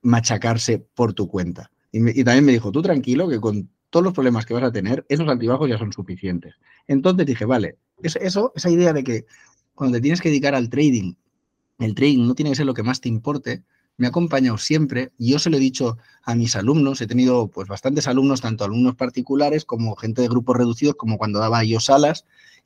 machacarse por tu cuenta. Y, también me dijo, tú tranquilo, que con todos los problemas que vas a tener, esos altibajos ya son suficientes. Entonces dije, vale, eso, esa idea de que cuando te tienes que dedicar al trading el trading no tiene que ser lo que más te importe, me ha acompañado siempre yo se lo he dicho a mis alumnos, he tenido pues bastantes alumnos, tanto alumnos particulares como gente de grupos reducidos, como cuando daba yo salas,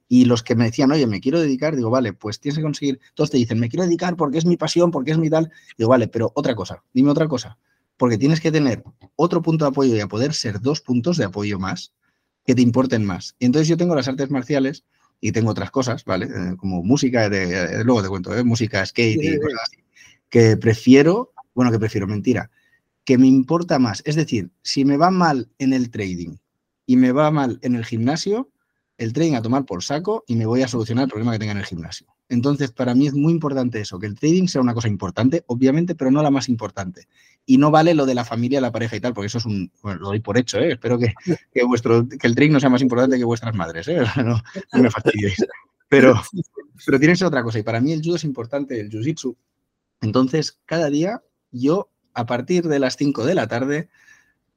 y los que me decían, oye, me quiero dedicar, digo, vale, pues tienes que conseguir, todos te dicen, me quiero dedicar porque es mi pasión, porque es mi tal, digo, vale, pero otra cosa, dime otra cosa, porque tienes que tener otro punto de apoyo y a poder ser dos puntos de apoyo más que te importen más. Y entonces yo tengo las artes marciales, y tengo otras cosas, ¿vale? Eh, como música, de, luego te cuento, ¿eh? música, skate y cosas así, que prefiero, bueno, que prefiero, mentira, que me importa más. Es decir, si me va mal en el trading y me va mal en el gimnasio, el trading a tomar por saco y me voy a solucionar el problema que tenga en el gimnasio. Entonces, para mí es muy importante eso, que el trading sea una cosa importante, obviamente, pero no la más importante. Y no vale lo de la familia, la pareja y tal, porque eso es un, bueno, lo doy por hecho, ¿eh? espero que, vuestro, que el trading no sea más importante que vuestras madres, ¿eh? no, me fastidiéis. Pero, pero tiene que ser otra cosa. Y para mí el judo es importante, el jiu-jitsu. Entonces, cada día yo, a partir de las 5 de la tarde,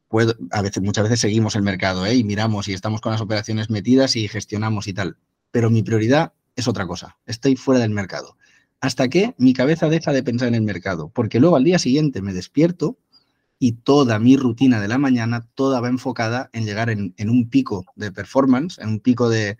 puedo, a veces, muchas veces seguimos el mercado ¿eh? y miramos y estamos con las operaciones metidas y gestionamos y tal. Pero mi prioridad es otra cosa. Estoy fuera del mercado. Hasta que mi cabeza deja de pensar en el mercado. Porque luego al día siguiente me despierto y toda mi rutina de la mañana, toda va enfocada en llegar en, un pico de performance, en un pico de,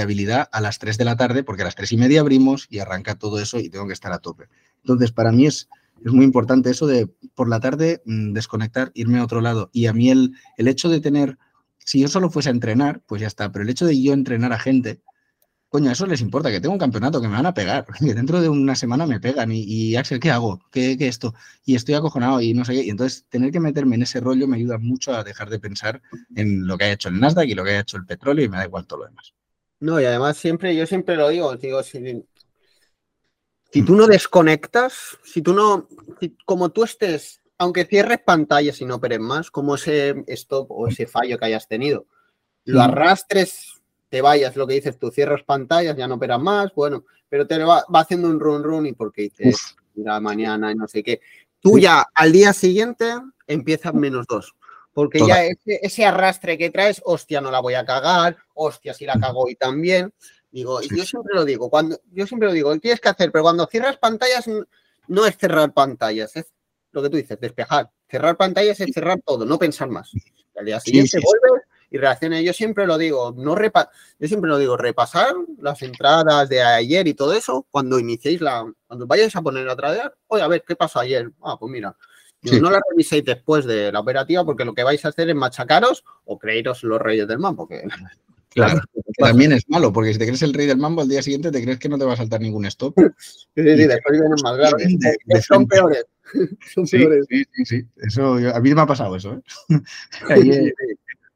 habilidad a las 3 de la tarde, porque a las 3 y media abrimos y arranca todo eso y tengo que estar a tope. Entonces, para mí es, es muy importante eso de por la tarde mm, desconectar, irme a otro lado. Y a mí el, el hecho de tener, si yo solo fuese a entrenar, pues ya está, pero el hecho de yo entrenar a gente, coño, eso les importa, que tengo un campeonato, que me van a pegar, que dentro de una semana me pegan y, Axel, ¿qué hago? ¿Qué, ¿Qué, esto? Y estoy acojonado y no sé qué. Y entonces tener que meterme en ese rollo me ayuda mucho a dejar de pensar en lo que ha hecho el Nasdaq y lo que ha hecho el petróleo y me da igual todo lo demás. No, y además siempre, yo siempre lo digo, digo, si, si tú no desconectas, si tú no, como tú estés, aunque cierres pantallas y no operes más, como ese stop o ese fallo que hayas tenido, lo arrastres te vayas, lo que dices tú, cierras pantallas, ya no operas más, bueno, pero te va, haciendo un run run y porque dices, mira, mañana y no sé qué. Tú ya al día siguiente empiezas menos dos. Porque ya ese, arrastre que traes, hostia, no la voy a cagar, hostia, si la cago y también. Digo, yo siempre lo digo, cuando, yo siempre lo digo, ¿qué tienes que hacer? Pero cuando cierras pantallas, no es cerrar pantallas, es lo que tú dices, despejar. Cerrar pantallas es cerrar todo, no pensar más. Al día siguiente vuelves y reaccione. Yo siempre lo digo, no repa yo siempre lo digo, repasar las entradas de ayer y todo eso cuando iniciéis la, cuando vayáis a poner a tradear, oye, a ver, ¿qué pasó ayer? Ah, pues mira, no la reviséis después de la operativa porque lo que vais a hacer es machacaros o creeros los reyes del mambo. Que... Claro, también es malo, porque si te crees el rey del mambo, al día siguiente te crees que no te va a saltar ningún stop. Sí, sí, sí después vienen más grandes. Son peores. Son peores. Sí, sí, sí. Eso, a mí me ha pasado eso. ¿eh? Ahí,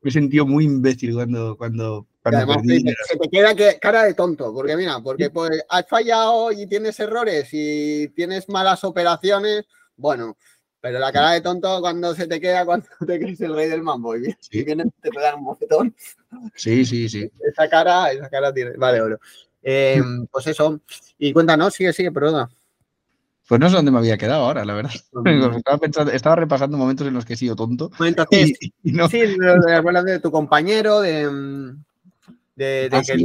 me he sentido muy imbécil cuando, cuando, perdí. Se te queda que, cara de tonto, porque mira, porque pues, has fallado y tienes errores y tienes malas operaciones, bueno, pero la cara de tonto cuando se te queda cuando te crees el rey del mambo y, vienes te pegan un bofetón. Sí, sí, sí. Esa cara, esa cara tiene. Vale, oro. Eh, pues eso. Y cuéntanos, sigue, sigue, perdona. Pues no sé dónde me había quedado ahora, la verdad. Estaba, repasando momentos en los que he sido tonto. Entonces, Sí, de, tu compañero, de, de, ah, que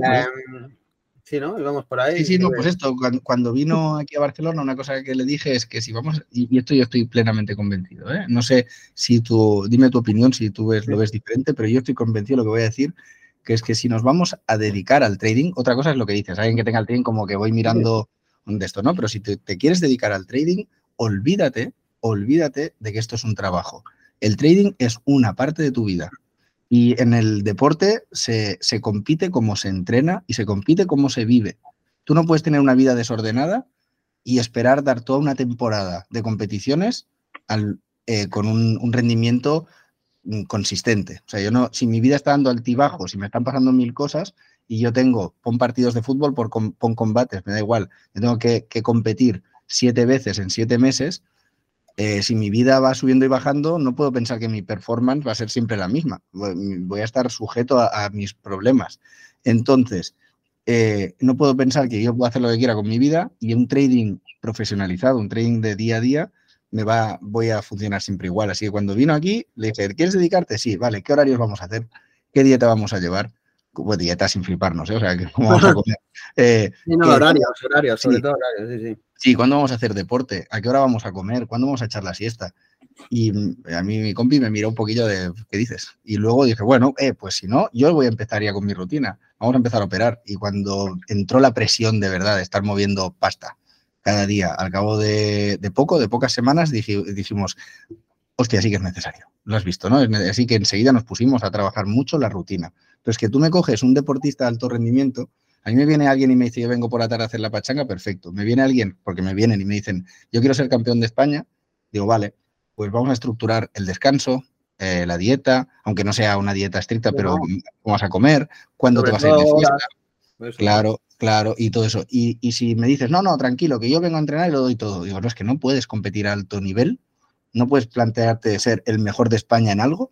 sí, ¿no? Y vamos por ahí. Sí, sí, no, pues esto, cuando, vino aquí a Barcelona, una cosa que le dije es que si vamos, y, esto yo estoy plenamente convencido, ¿eh? no sé si tú, dime tu opinión, si tú ves, lo ves diferente, pero yo estoy convencido de lo que voy a decir, que es que si nos vamos a dedicar al trading, otra cosa es lo que dices, alguien que tenga el trading como que voy mirando de esto, ¿no? Pero si te, quieres dedicar al trading, olvídate, olvídate de que esto es un trabajo. El trading es una parte de tu vida. Y en el deporte se, compite como se entrena y se compite como se vive. Tú no puedes tener una vida desordenada y esperar dar toda una temporada de competiciones eh, con un, un, rendimiento mm, consistente. O sea, yo no, si mi vida está dando altibajos, si me están pasando mil cosas, y yo tengo, pon partidos de fútbol, por, pon combates, me da igual, yo tengo que, competir siete veces en siete meses, eh, si mi vida va subiendo y bajando, no puedo pensar que mi performance va a ser siempre la misma. Voy a estar sujeto a, mis problemas. Entonces, eh, no puedo pensar que yo puedo hacer lo que quiera con mi vida y un trading profesionalizado, un trading de día a día, me va, voy a funcionar siempre igual. Así que cuando vino aquí, le dije, ¿quieres dedicarte? Sí, vale, ¿qué horarios vamos a hacer? ¿Qué dieta vamos a llevar? Pues, dieta sin fliparnos, ¿eh? O sea, ¿cómo vamos a comer? Eh, no, horarios, horarios, sobre todo horarios, sí, sí. Sí, ¿cuándo vamos a hacer deporte? ¿A qué hora vamos a comer? ¿Cuándo vamos a echar la siesta? Y a mí mi compi me miró un poquillo de, ¿qué dices? Y luego dije, bueno, eh, pues si no, yo voy a empezar ya con mi rutina. Vamos a empezar a operar. Y cuando entró la presión de verdad de estar moviendo pasta cada día, al cabo de, poco, de pocas semanas, dijimos, hostia, sí que es necesario. Lo has visto, ¿no? Así que enseguida nos pusimos a trabajar mucho la rutina. Entonces, que tú me coges un deportista de alto rendimiento, a mí me viene alguien y me dice, yo vengo por la tarde a hacer la pachanga, perfecto. Me viene alguien, porque me vienen y me dicen, yo quiero ser campeón de España, digo, vale, pues vamos a estructurar el descanso, eh, la dieta, aunque no sea una dieta estricta, pero cómo vas a comer, cuándo te vas a ir de fiesta. Claro, claro, y todo eso. Y, y, si me dices, no, no, tranquilo, que yo vengo a entrenar y lo doy todo, digo, no, es que no puedes competir a alto nivel, no puedes plantearte ser el mejor de España en algo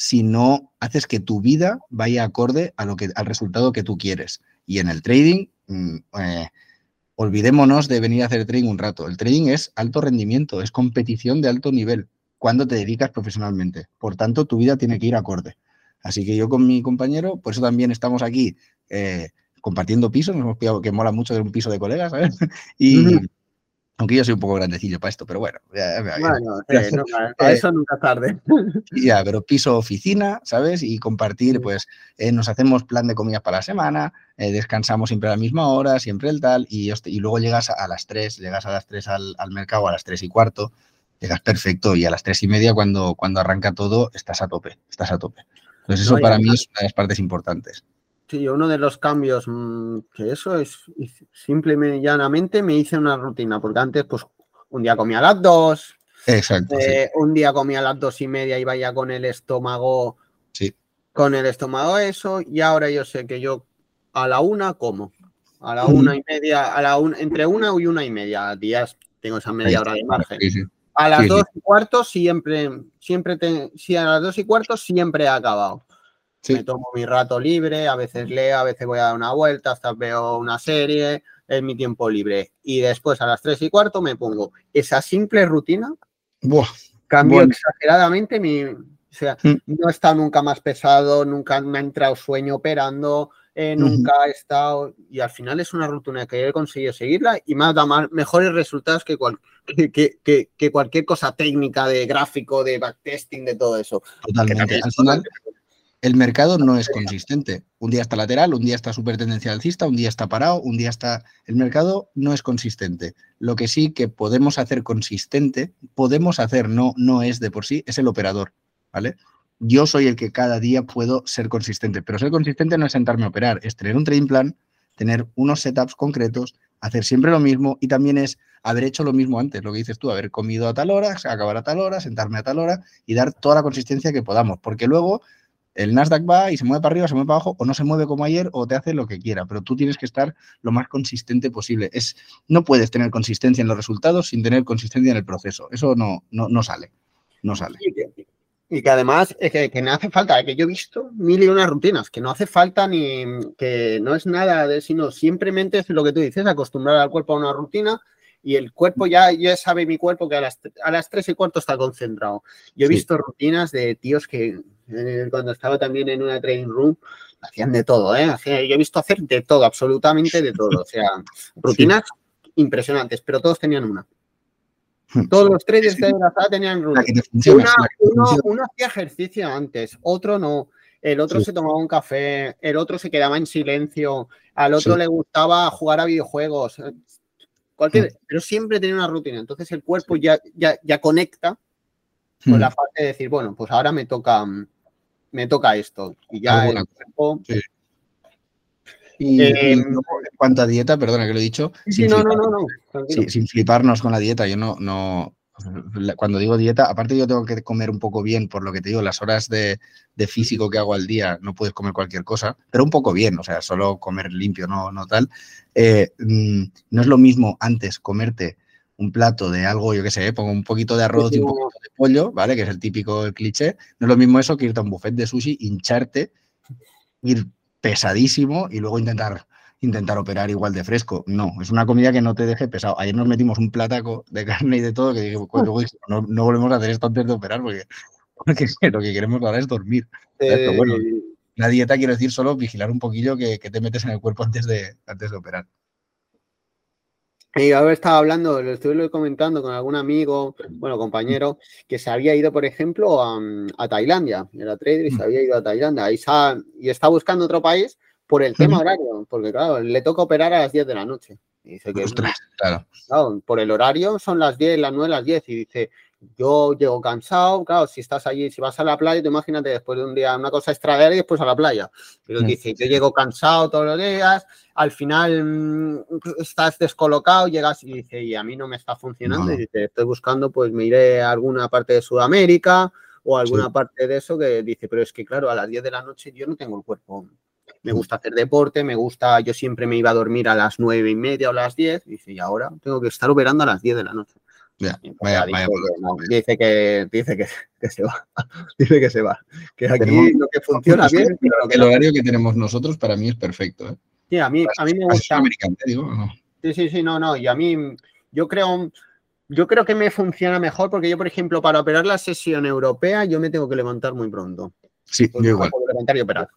si no haces que tu vida vaya acorde a lo que, al resultado que tú quieres. Y en el trading, mm, eh, olvidémonos de venir a hacer trading un rato. El trading es alto rendimiento, es competición de alto nivel cuando te dedicas profesionalmente. Por tanto, tu vida tiene que ir acorde. Así que yo con mi compañero, por eso también estamos aquí eh, compartiendo pisos, nos hemos pillado que mola mucho de un piso de colegas, ¿sabes? Y, aunque yo soy un poco grandecillo para esto, pero bueno. bueno, para eso nunca tarde. Ya, pero piso oficina, ¿sabes? Y compartir, pues eh, nos hacemos plan de comidas para la semana, eh, descansamos siempre a la misma hora, siempre el tal, y, y luego llegas a las 3, llegas a las 3 al, mercado, a las 3 y cuarto, llegas perfecto, y a las 3 y media cuando, cuando arranca todo, estás a tope, estás a tope. Entonces eso para mí es una de las partes importantes. Sí, uno de los cambios mm, que eso es simplemente y llanamente me hice una rutina, porque antes pues un día comía a las dos, Exacto, eh, un día comía a las dos y media y vaya con el estómago, sí. con el estómago eso, y ahora yo sé que yo a la una como, a la una y media, a la una, entre una y una y media días tengo esa media hora de margen. A las dos y cuarto siempre, siempre, te, sí, a las dos y cuarto siempre he acabado. Me tomo mi rato libre, a veces leo, a veces voy a dar una vuelta, hasta veo una serie, en mi tiempo libre. Y después a las tres y cuarto me pongo esa simple rutina. Buah, cambio exageradamente mi. O sea, mm. no he estado nunca más pesado, nunca me ha entrado sueño operando, eh, nunca he estado. Y al final es una rutina que he conseguido seguirla y me ha dado mejores resultados que, que, que, que, cualquier cosa técnica de gráfico, de backtesting, de todo eso. Totalmente. Al final, el mercado no es consistente. Un día está lateral, un día está súper tendencia alcista, un día está parado, un día está... El mercado no es consistente. Lo que sí que podemos hacer consistente, podemos hacer, no, no es de por sí, es el operador, ¿vale? Yo soy el que cada día puedo ser consistente, pero ser consistente no es sentarme a operar, es tener un trading plan, tener unos setups concretos, hacer siempre lo mismo y también es haber hecho lo mismo antes, lo que dices tú, haber comido a tal hora, acabar a tal hora, sentarme a tal hora y dar toda la consistencia que podamos, porque luego el Nasdaq va y se mueve para arriba, se mueve para abajo, o no se mueve como ayer, o te hace lo que quiera, pero tú tienes que estar lo más consistente posible. Es, no puedes tener consistencia en los resultados sin tener consistencia en el proceso. Eso no, no, sale. No sale. Y que, además es que, que, no hace falta, que yo he visto mil y unas rutinas, que no hace falta ni que no es nada de sino simplemente es lo que tú dices, acostumbrar al cuerpo a una rutina y el cuerpo ya, ya sabe mi cuerpo que a las, a las tres y cuarto está concentrado. Yo he visto rutinas de tíos que eh, cuando estaba también en una training room, hacían de todo, ¿eh? yo he visto hacer de todo, absolutamente de todo. O sea, rutinas impresionantes, pero todos tenían una. Hmm. Todos los traders de la sala tenían rutinas. uno, hacía ejercicio antes, otro no. El otro se tomaba un café, el otro se quedaba en silencio, al otro le gustaba jugar a videojuegos, cualquier, hmm. pero siempre tenía una rutina. Entonces el cuerpo ya, ya, ya conecta con hmm. la parte de decir, bueno, pues ahora me toca, me toca esto. Y ya el cuerpo... Y, eh, en cuanto a dieta, perdona que lo he dicho. Sí, no, no, no, no, sin fliparnos con la dieta, yo no, no, cuando digo dieta, aparte yo tengo que comer un poco bien, por lo que te digo, las horas de, físico que hago al día, no puedes comer cualquier cosa, pero un poco bien, o sea, solo comer limpio, no, no tal. Eh, mm, no es lo mismo antes comerte un plato de algo, yo qué sé, pongo un poquito de arroz y un poquito de pollo, ¿vale? Que es el típico el cliché. No es lo mismo eso que irte a un buffet de sushi, hincharte, ir pesadísimo y luego intentar, intentar operar igual de fresco. No, es una comida que no te deje pesado. Ayer nos metimos un plataco de carne y de todo que dije, pues, luego no, no, volvemos a hacer esto antes de operar porque, lo que queremos ahora es dormir. bueno, la dieta quiero decir solo vigilar un poquillo que, que, te metes en el cuerpo antes de, antes de operar. Y ahora estaba hablando, lo estuve comentando con algún amigo, bueno, compañero, que se había ido, por ejemplo, a, Tailandia. Era trader y se mm. había ido a Tailandia. Y, y está buscando otro país por el tema horario, porque claro, le toca operar a las 10 de la noche. Y dice que, claro. claro. Por el horario son las 10, las 9, las 10. Y dice, yo llego cansado, claro, si estás allí, si vas a la playa, te imagínate después de un día una cosa extraordinaria y después a la playa. Pero mm. dice, yo llego cansado todos los días, al final mm, estás descolocado, llegas y dice, y a mí no me está funcionando. Y dice, estoy buscando, pues me iré a alguna parte de Sudamérica o alguna parte de eso que dice, pero es que claro, a las 10 de la noche yo no tengo el cuerpo. Me gusta hacer deporte, me gusta, yo siempre me iba a dormir a las nueve y media o las 10, dice, y ahora tengo que estar operando a las 10 de la noche. vaya, dice, que, dice que, se va. dice que se va. Que aquí lo que funciona bien. el horario que tenemos nosotros para mí es perfecto. ¿eh? Sí, a mí, a mí me gusta. Sí, sí, sí, no, no. Y a mí, yo creo, yo creo que me funciona mejor porque yo, por ejemplo, para operar la sesión europea, yo me tengo que levantar muy pronto. Sí, yo igual. levantar y operar.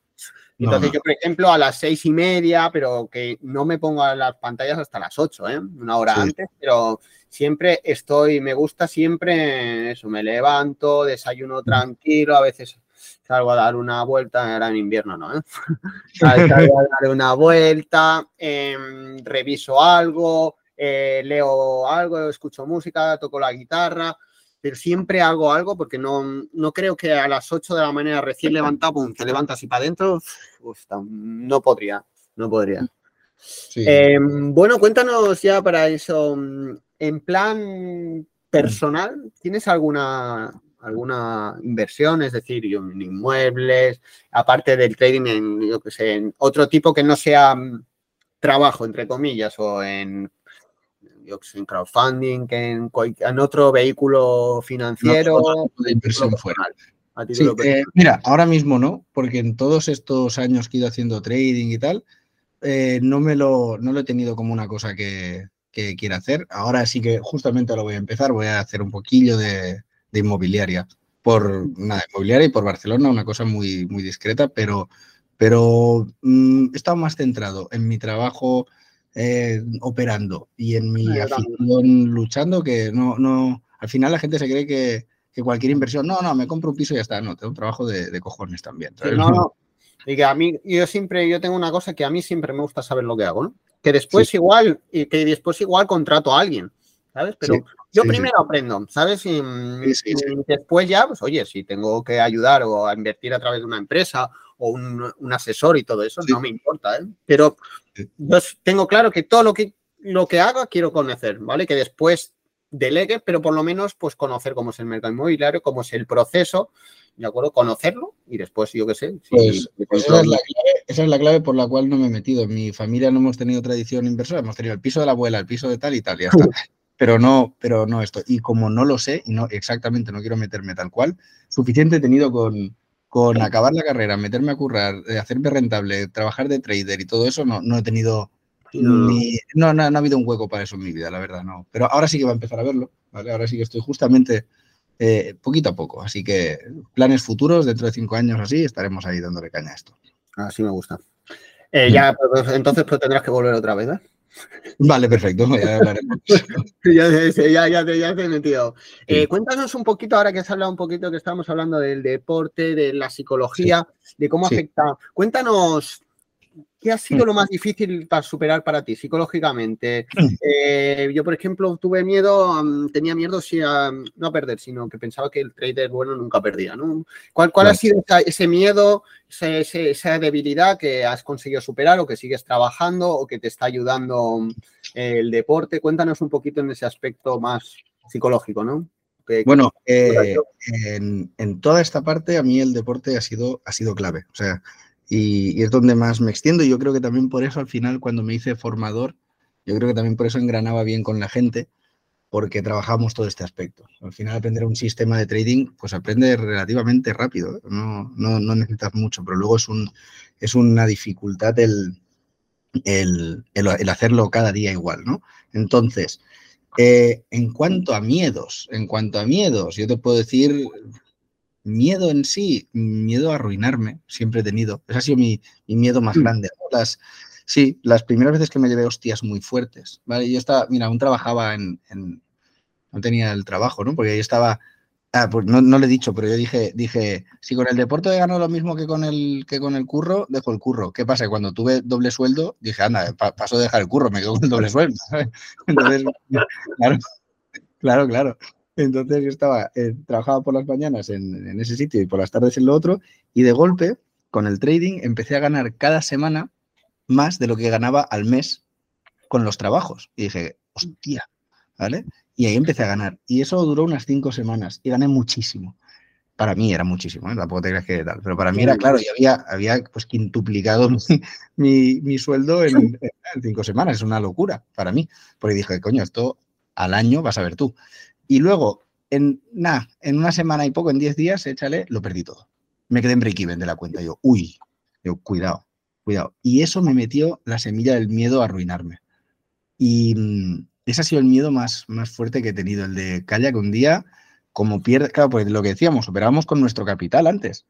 Entonces, yo, por ejemplo, a las seis y media, pero que no me pongo a las pantallas hasta las ocho, ¿eh? una hora antes, pero siempre estoy, me gusta siempre eso, me levanto, desayuno tranquilo, a veces salgo a dar una vuelta, ahora en invierno no, ¿eh? salgo a dar una vuelta, em, reviso algo, eh, leo algo, escucho música, toco la guitarra, pero siempre hago algo porque no, no creo que a las 8 de la mañana recién levantado, pum, te levantas y para adentro, no podría, no podría. Em, bueno, cuéntanos ya para eso, en plan personal, ¿tienes alguna alguna inversión, es decir, en inmuebles, aparte del trading en, yo que sé, en otro tipo que no sea trabajo, entre comillas, o en en crowdfunding, que en, otro vehículo financiero. de inversión fuera. Eh, mira, ahora mismo no, porque en todos estos años que he ido haciendo trading y tal, eh, no me lo, no lo he tenido como una cosa que, que quiera hacer. Ahora sí que justamente lo voy a empezar, voy a hacer un poquillo de, inmobiliaria. Por nada, inmobiliaria y por Barcelona, una cosa muy, muy discreta, pero, pero mm, he estado más centrado en mi trabajo eh, operando y en mi afición luchando, que no, no, al final la gente se cree que, cualquier inversión, no, no, me compro un piso y ya está, no, tengo un trabajo de, cojones también. no, no. Y que a mí, yo siempre, yo tengo una cosa que a mí siempre me gusta saber lo que hago, ¿no? Que después igual, y que después igual contrato a alguien, ¿sabes? Pero yo primero aprendo, ¿sabes? Y, después ya, pues oye, si tengo que ayudar o a invertir a través de una empresa o un, asesor y todo eso, no me importa, ¿eh? Pero yo tengo claro que todo lo que, lo que haga quiero conocer, ¿vale? Que después delegue, pero por lo menos pues conocer cómo es el mercado inmobiliario, cómo es el proceso, ¿de acuerdo? Conocerlo y después, yo qué sé. pues, pues esa, es la clave, por la cual no me he metido. En mi familia no hemos tenido tradición inversora, hemos tenido el piso de la abuela, el piso de tal y tal, y ya está. pero no, pero no esto. Y como no lo sé, y no exactamente no quiero meterme tal cual, suficiente he tenido con, con acabar la carrera, meterme a currar, eh, hacerme rentable, trabajar de trader y todo eso, no, no he tenido ni, no, no, ha habido un hueco para eso en mi vida, la verdad, no. Pero ahora sí que va a empezar a verlo, ¿vale? Ahora sí que estoy justamente eh, poquito a poco. Así que planes futuros, dentro de cinco años así, estaremos ahí dándole caña a esto. Así me gusta. Eh, ya, pues, entonces pues, tendrás que volver otra vez, ¿eh? Vale, perfecto, ya hablaremos. ya, ya, te, he metido. Eh, cuéntanos un poquito, ahora que has hablado un poquito, que estamos hablando del deporte, de la psicología, de cómo afecta. Cuéntanos ¿Qué ha sido lo más difícil para superar para ti psicológicamente? Eh, yo, por ejemplo, tuve miedo, tenía miedo si a, no a perder, sino que pensaba que el trader bueno nunca perdía. ¿no? ¿Cuál, cuál ha sido ese miedo, esa, debilidad que has conseguido superar o que sigues trabajando o que te está ayudando el deporte? Cuéntanos un poquito en ese aspecto más psicológico, ¿no? bueno, eh, en, en, toda esta parte a mí el deporte ha sido, ha sido clave. O sea, y, es donde más me extiendo. Yo creo que también por eso al final cuando me hice formador, yo creo que también por eso engranaba bien con la gente, porque trabajamos todo este aspecto. Al final aprender un sistema de trading, pues aprende relativamente rápido, ¿eh? no, no, no, necesitas mucho, pero luego es, un, es una dificultad el, el, el, hacerlo cada día igual, ¿no? Entonces, eh, en cuanto a miedos, en cuanto a miedos, yo te puedo decir Miedo en sí, miedo a arruinarme, siempre he tenido. Ese ha sido mi, miedo más mm. grande. Las, sí, las primeras veces que me llevé hostias muy fuertes, ¿vale? Yo estaba, mira, aún trabajaba en, no tenía el trabajo, ¿no? Porque yo estaba, ah, pues no, no, le he dicho, pero yo dije, dije, si con el deporte gano lo mismo que con el, que con el curro, dejo el curro. ¿Qué pasa? Cuando tuve doble sueldo, dije, anda, paso de dejar el curro, me quedo con el doble sueldo. Entonces, claro, claro, claro. Entonces yo estaba, eh, trabajaba por las mañanas en, ese sitio y por las tardes en lo otro, y de golpe, con el trading, empecé a ganar cada semana más de lo que ganaba al mes con los trabajos. Y dije, hostia, ¿vale? Y ahí empecé a ganar. Y eso duró unas cinco semanas y gané muchísimo. para mí era muchísimo, ¿eh? tampoco te creas que tal, pero para mí era claro, y había, había pues quintuplicado mi, sueldo en, cinco semanas, es una locura para mí, porque dije, coño, esto al año vas a ver tú. Y luego, en nada, en una semana y poco, en diez días, échale, lo perdí todo. Me quedé en break-even de la cuenta. Yo, uy, yo, cuidado, cuidado. Y eso me metió la semilla del miedo a arruinarme. Y mm, ese ha sido el miedo más, más fuerte que he tenido, el de calla que un día como pierde, claro, pues lo que decíamos, operábamos con nuestro capital antes.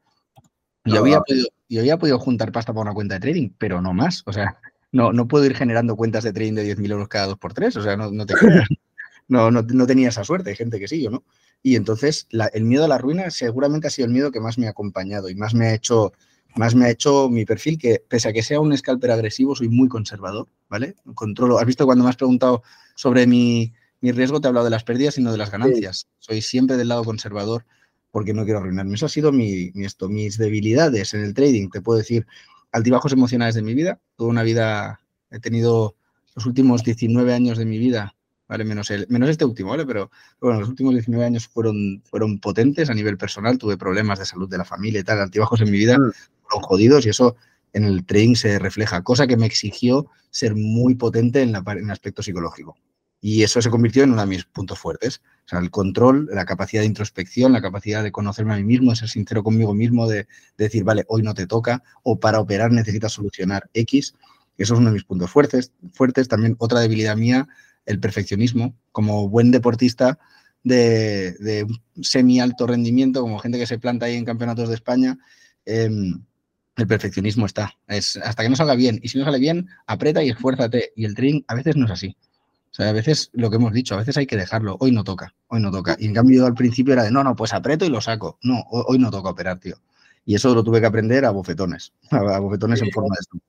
Yo, había podido, yo había podido juntar pasta para una cuenta de trading, pero no más. O sea, no, no puedo ir generando cuentas de trading de 10.000 euros cada dos por tres. O sea, no, no te No, no, no, tenía esa suerte, hay gente que sí, yo no. Y entonces el miedo a la ruina seguramente ha sido el miedo que más me ha acompañado y más me ha hecho, más me ha hecho mi perfil, que pese a que sea un scalper agresivo, soy muy conservador, ¿vale? Controlo. ¿Has visto cuando me has preguntado sobre mi, mi riesgo te he hablado de las pérdidas, sino de las ganancias. Soy siempre del lado conservador porque no quiero arruinarme. Eso ha sido mi, esto, mis debilidades en el trading. Te puedo decir, altibajos emocionales de mi vida. Toda una vida, he tenido los últimos 19 años de mi vida, ¿vale? Menos, el, menos este último, ¿vale? Pero, bueno, los últimos 19 años fueron, fueron potentes a nivel personal. Tuve problemas de salud de la familia y tal. Altibajos en mi vida mm. fueron jodidos y eso en el trading se refleja, cosa que me exigió ser muy potente en, la, en el aspecto psicológico. Y eso se convirtió en uno de mis puntos fuertes. O sea, el control, la capacidad de introspección, la capacidad de conocerme a mí mismo, de ser sincero conmigo mismo, de, decir, vale, hoy no te toca, o para operar necesitas solucionar X. Eso es uno de mis puntos fuertes. fuertes. También otra debilidad mía, el perfeccionismo. Como buen deportista de, semi-alto rendimiento, como gente que se planta ahí en campeonatos de España, em, el perfeccionismo está. Es hasta que no salga bien. Y si no sale bien, aprieta y esfuérzate. Y el trading a veces no es así. O sea, a veces lo que hemos dicho, a veces hay que dejarlo. Hoy no toca, hoy no toca. Y en cambio al principio era de, no, no, pues aprieto y lo saco. No, hoy no toca operar, tío. Y eso lo tuve que aprender a bofetones, a bofetones en forma de.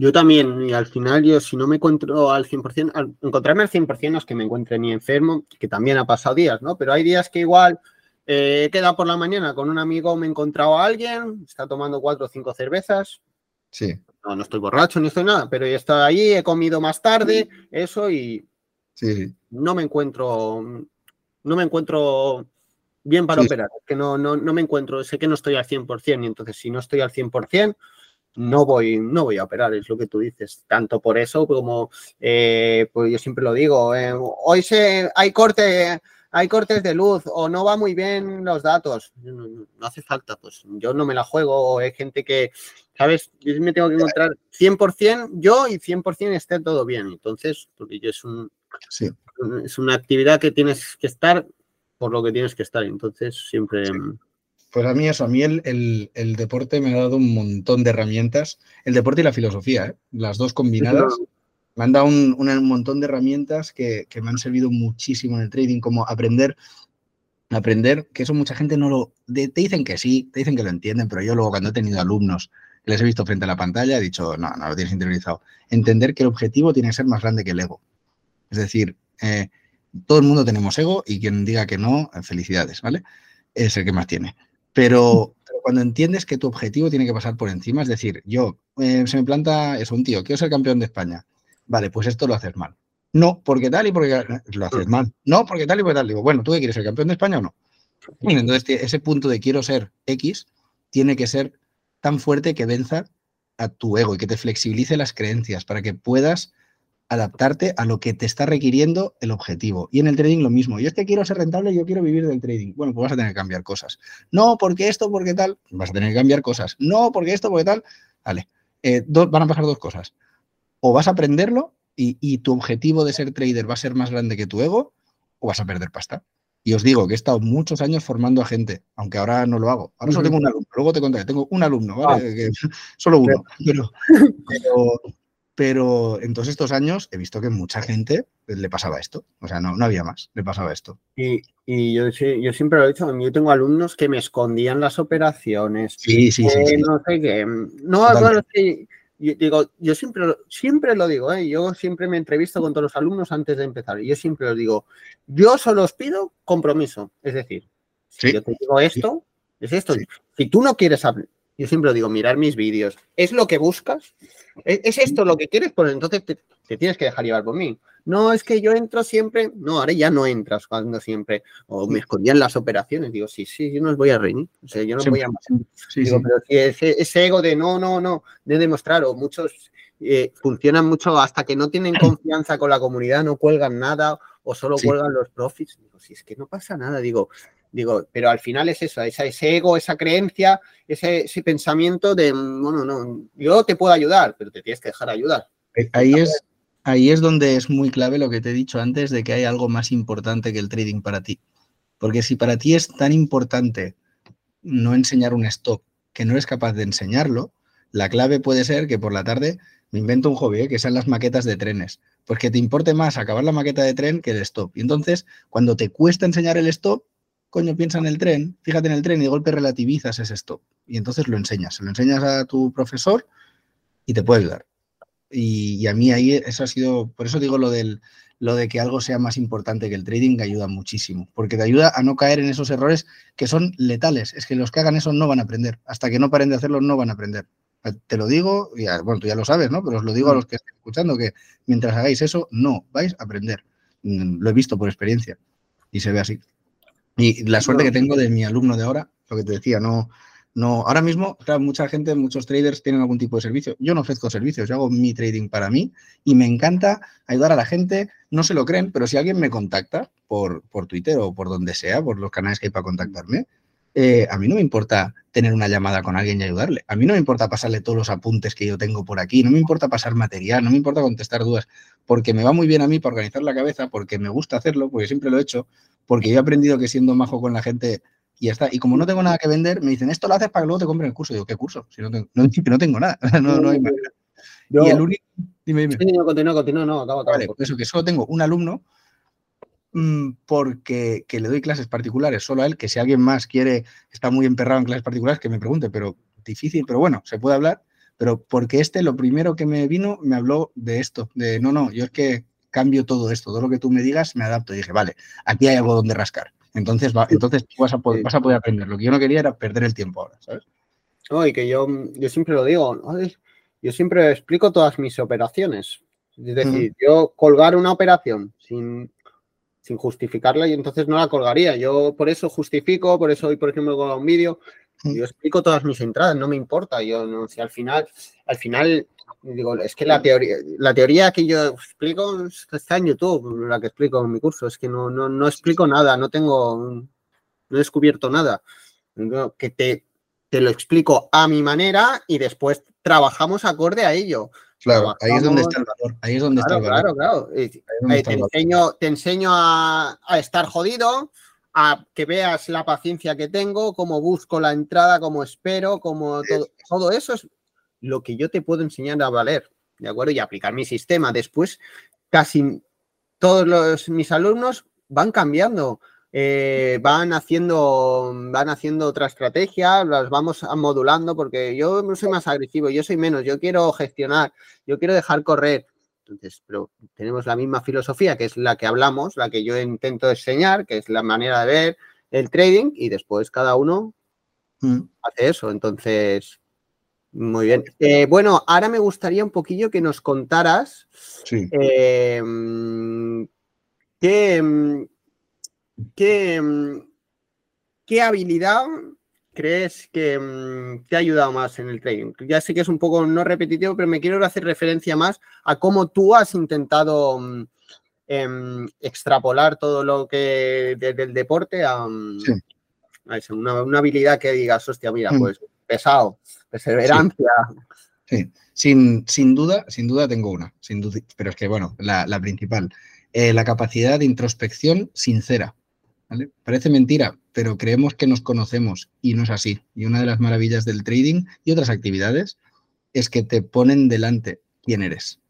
Yo también, y al final yo si no me encuentro al 100%, al encontrarme al 100% no es que me encuentre ni enfermo, que también ha pasado días, ¿no? Pero hay días que igual eh, he quedado por la mañana con un amigo, me he encontrado a alguien, está tomando cuatro o cinco cervezas. Sí no, no estoy borracho ni estoy nada, pero he estado ahí, he comido más tarde, eso y no me encuentro, no me encuentro bien para operar, que no, no, no me encuentro, sé que no estoy al 100% y entonces si no estoy al 100%, no voy, no voy a operar, es lo que tú dices. Tanto por eso como, eh, pues yo siempre lo digo, eh, hoy se, hay corte, hay cortes de luz o no va muy bien los datos. No, no, hace falta, pues yo no me la juego. Hay gente que, ¿sabes? Yo me tengo que encontrar 100% yo y 100% esté todo bien. Entonces, porque yo es, un, es una actividad que tienes que estar por lo que tienes que estar. Entonces, siempre... Pues a mí eso, a mí el, deporte me ha dado un montón de herramientas. El deporte y la filosofía, ¿eh? las dos combinadas. Me han dado un, montón de herramientas que, que, me han servido muchísimo en el trading, como aprender, aprender, que eso mucha gente no lo... te dicen que sí, te dicen que lo entienden, pero yo luego cuando he tenido alumnos les he visto frente a la pantalla, he dicho, no, no lo tienes interiorizado. Entender que el objetivo tiene que ser más grande que el ego. Es decir, eh, todo el mundo tenemos ego y quien diga que no, felicidades, ¿vale? Es el que más tiene. Pero, cuando entiendes que tu objetivo tiene que pasar por encima, es decir, yo, eh, se me planta eso, un tío, quiero ser campeón de España. Vale, pues esto lo haces mal. No, porque tal y porque lo haces mal. No, porque tal y porque tal. Digo, bueno, ¿tú qué quieres ser campeón de España o no? Entonces, ese punto de quiero ser X tiene que ser tan fuerte que venza a tu ego y que te flexibilice las creencias para que puedas adaptarte a lo que te está requiriendo el objetivo. Y en el trading lo mismo. Yo es que quiero ser rentable, yo quiero vivir del trading. Bueno, pues vas a tener que cambiar cosas. No, porque esto, porque tal. Vas a tener que cambiar cosas. No, porque esto, porque tal. Vale. Eh, van a pasar dos cosas. O vas a aprenderlo y, y tu objetivo de ser trader va a ser más grande que tu ego, o vas a perder pasta. Y os digo que he estado muchos años formando a gente, aunque ahora no lo hago. Ahora solo tengo un alumno, luego te contaré, tengo un alumno, ¿vale? Ah. solo uno. Pero, pero, en todos estos años he visto que mucha gente le pasaba esto. O sea, no, no había más, le pasaba esto. Y, y yo, yo siempre lo he dicho, yo tengo alumnos que me escondían las operaciones. Sí, sí, sí, No sé qué. No, no, sí yo digo, yo siempre, siempre lo digo, ¿eh? yo siempre me entrevisto con todos los alumnos antes de empezar y yo siempre os digo, yo solo os pido compromiso, es decir, si yo te digo esto, es esto. Si tú no quieres yo siempre digo, mirar mis vídeos. ¿Es lo que buscas? ¿Es, esto lo que quieres? Pues entonces te, tienes que dejar llevar por mí. No, es que yo entro siempre. No, ahora ya no entras cuando siempre. O me escondían las operaciones. Digo, sí, sí, yo no os voy a reír. O sea, yo no voy a. digo, pero si ese, ego de no, no, no, de demostrar, o muchos eh, funcionan mucho hasta que no tienen confianza con la comunidad, no cuelgan nada o solo cuelgan los profits. Digo, si es que no pasa nada. Digo, Digo, pero al final es eso, ese ego, esa creencia, ese, pensamiento de, bueno, no, yo te puedo ayudar, pero te tienes que dejar ayudar. Eh, ahí es, ahí es donde es muy clave lo que te he dicho antes de que hay algo más importante que el trading para ti. Porque si para ti es tan importante no enseñar un stop que no eres capaz de enseñarlo, la clave puede ser que por la tarde me invento un hobby, ¿eh? que sean las maquetas de trenes. Pues que te importe más acabar la maqueta de tren que el stop. Y entonces, cuando te cuesta enseñar el stop, coño, piensa en el tren, fíjate en el tren y de golpe relativizas ese stop. Y entonces lo enseñas, se lo enseñas a tu profesor y te puede ayudar. Y, a mí ahí eso ha sido, por eso digo lo, del, lo de que algo sea más importante que el trading, ayuda muchísimo, porque te ayuda a no caer en esos errores que son letales. Es que los que hagan eso no van a aprender. Hasta que no paren de hacerlo, no van a aprender. Te lo digo, y bueno, tú ya lo sabes, ¿no? Pero os lo digo a mm. los que estén escuchando, que mientras hagáis eso, no vais a aprender. Mm, lo he visto por experiencia y se ve así. Y la suerte que tengo de mi alumno de ahora, lo que te decía, no, no, ahora mismo, claro, mucha gente, muchos traders tienen algún tipo de servicio. Yo no ofrezco servicios, yo hago mi trading para mí y me encanta ayudar a la gente. No se lo creen, pero si alguien me contacta por, por Twitter o por donde sea, por los canales que hay para contactarme, eh, a mí no me importa tener una llamada con alguien y ayudarle. A mí no me importa pasarle todos los apuntes que yo tengo por aquí, no me importa pasar material, no me importa contestar dudas, porque me va muy bien a mí para organizar la cabeza, porque me gusta hacerlo, porque siempre lo he hecho, porque yo he aprendido que siendo majo con la gente y ya está. Y como no tengo nada que vender, me dicen, esto lo haces para que luego te compren el curso. Y digo, ¿qué curso? Si no tengo, no, no tengo nada, no, no hay manera. y el único... Dime, dime. Sí, no, continúa, continúa, no, acabo, acabo. Vale, por eso que solo tengo un alumno Mm, porque que le doy clases particulares solo a él, que si alguien más quiere, está muy emperrado en clases particulares, que me pregunte, pero difícil, pero bueno, se puede hablar, pero porque este lo primero que me vino me habló de esto, de no, no, yo es que cambio todo esto, todo lo que tú me digas me adapto. Y dije, vale, aquí hay algo donde rascar. Entonces, va, entonces vas, a poder, vas a poder aprender. Lo que yo no quería era perder el tiempo ahora, ¿sabes? No, y que yo, yo siempre lo digo, yo siempre explico todas mis operaciones. Es decir, yo colgar una operación sin, sin justificarla y entonces no la colgaría. Yo por eso justifico, por eso hoy, por ejemplo, colgo un vídeo, mm. yo explico todas mis entradas, no me importa. Yo no sé, al final, al final, digo, es que la teoría, la teoría que yo explico está en YouTube, la que explico en mi curso, es que no, no, no explico nada, no tengo, no he descubierto nada. Que te, te lo explico a mi manera y después trabajamos acorde a ello. Claro, ahí es donde está el valor. Ahí es donde está el valor. Claro, claro. te, enseño, te enseño a, estar jodido, a que veas la paciencia que tengo, cómo busco la entrada, cómo espero, cómo todo, todo eso es lo que yo te puedo enseñar a valer, ¿de acuerdo? Y aplicar mi sistema. Después, casi todos los, mis alumnos van cambiando. Eh, van haciendo van haciendo otra estrategia, las vamos modulando porque yo no soy más agresivo, yo soy menos, yo quiero gestionar, yo quiero dejar correr. Entonces, pero tenemos la misma filosofía que es la que hablamos, la que yo intento enseñar, que es la manera de ver el trading y después cada uno mm. hace eso. Entonces, muy bien. Eh, bueno, ahora me gustaría un poquillo que nos contaras eh, mm, qué, mm, ¿Qué, qué habilidad crees que mm, te ha ayudado más en el trading? Ya sé que es un poco no repetitivo, pero me quiero hacer referencia más a cómo tú has intentado mm, em, extrapolar todo lo que desde el deporte a, mm, una, habilidad que digas, hostia, mira, pues pesado, perseverancia. Sí, Sin, sin, duda, sin duda tengo una, sin duda, pero es que, bueno, la, principal, eh, la capacidad de introspección sincera. Parece mentira, pero creemos que nos conocemos y no es así. Y una de las maravillas del trading y otras actividades es que te ponen delante quién eres.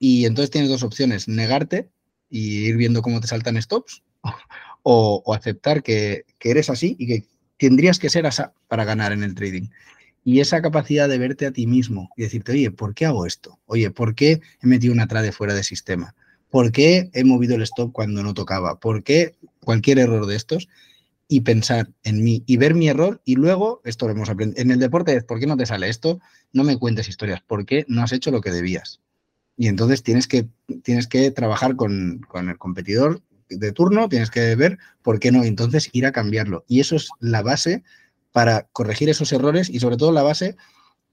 Y entonces tienes dos opciones, negarte y ir viendo cómo te saltan stops o, aceptar que, que, eres así y que tendrías que ser así para ganar en el trading. Y esa capacidad de verte a ti mismo y decirte, oye, ¿por qué hago esto? Oye, ¿por qué he metido una trade fuera de sistema? ¿Por qué he movido el stop cuando no tocaba? ¿Por qué cualquier error de estos? y pensar en mí y ver mi error y luego, esto lo hemos aprendido, en el deporte ¿por qué no te sale esto? No me cuentes historias, ¿por qué no has hecho lo que debías? Y entonces tienes que, tienes que trabajar con, con el competidor de turno, tienes que ver por qué no, entonces ir a cambiarlo. Y eso es la base para corregir esos errores y sobre todo la base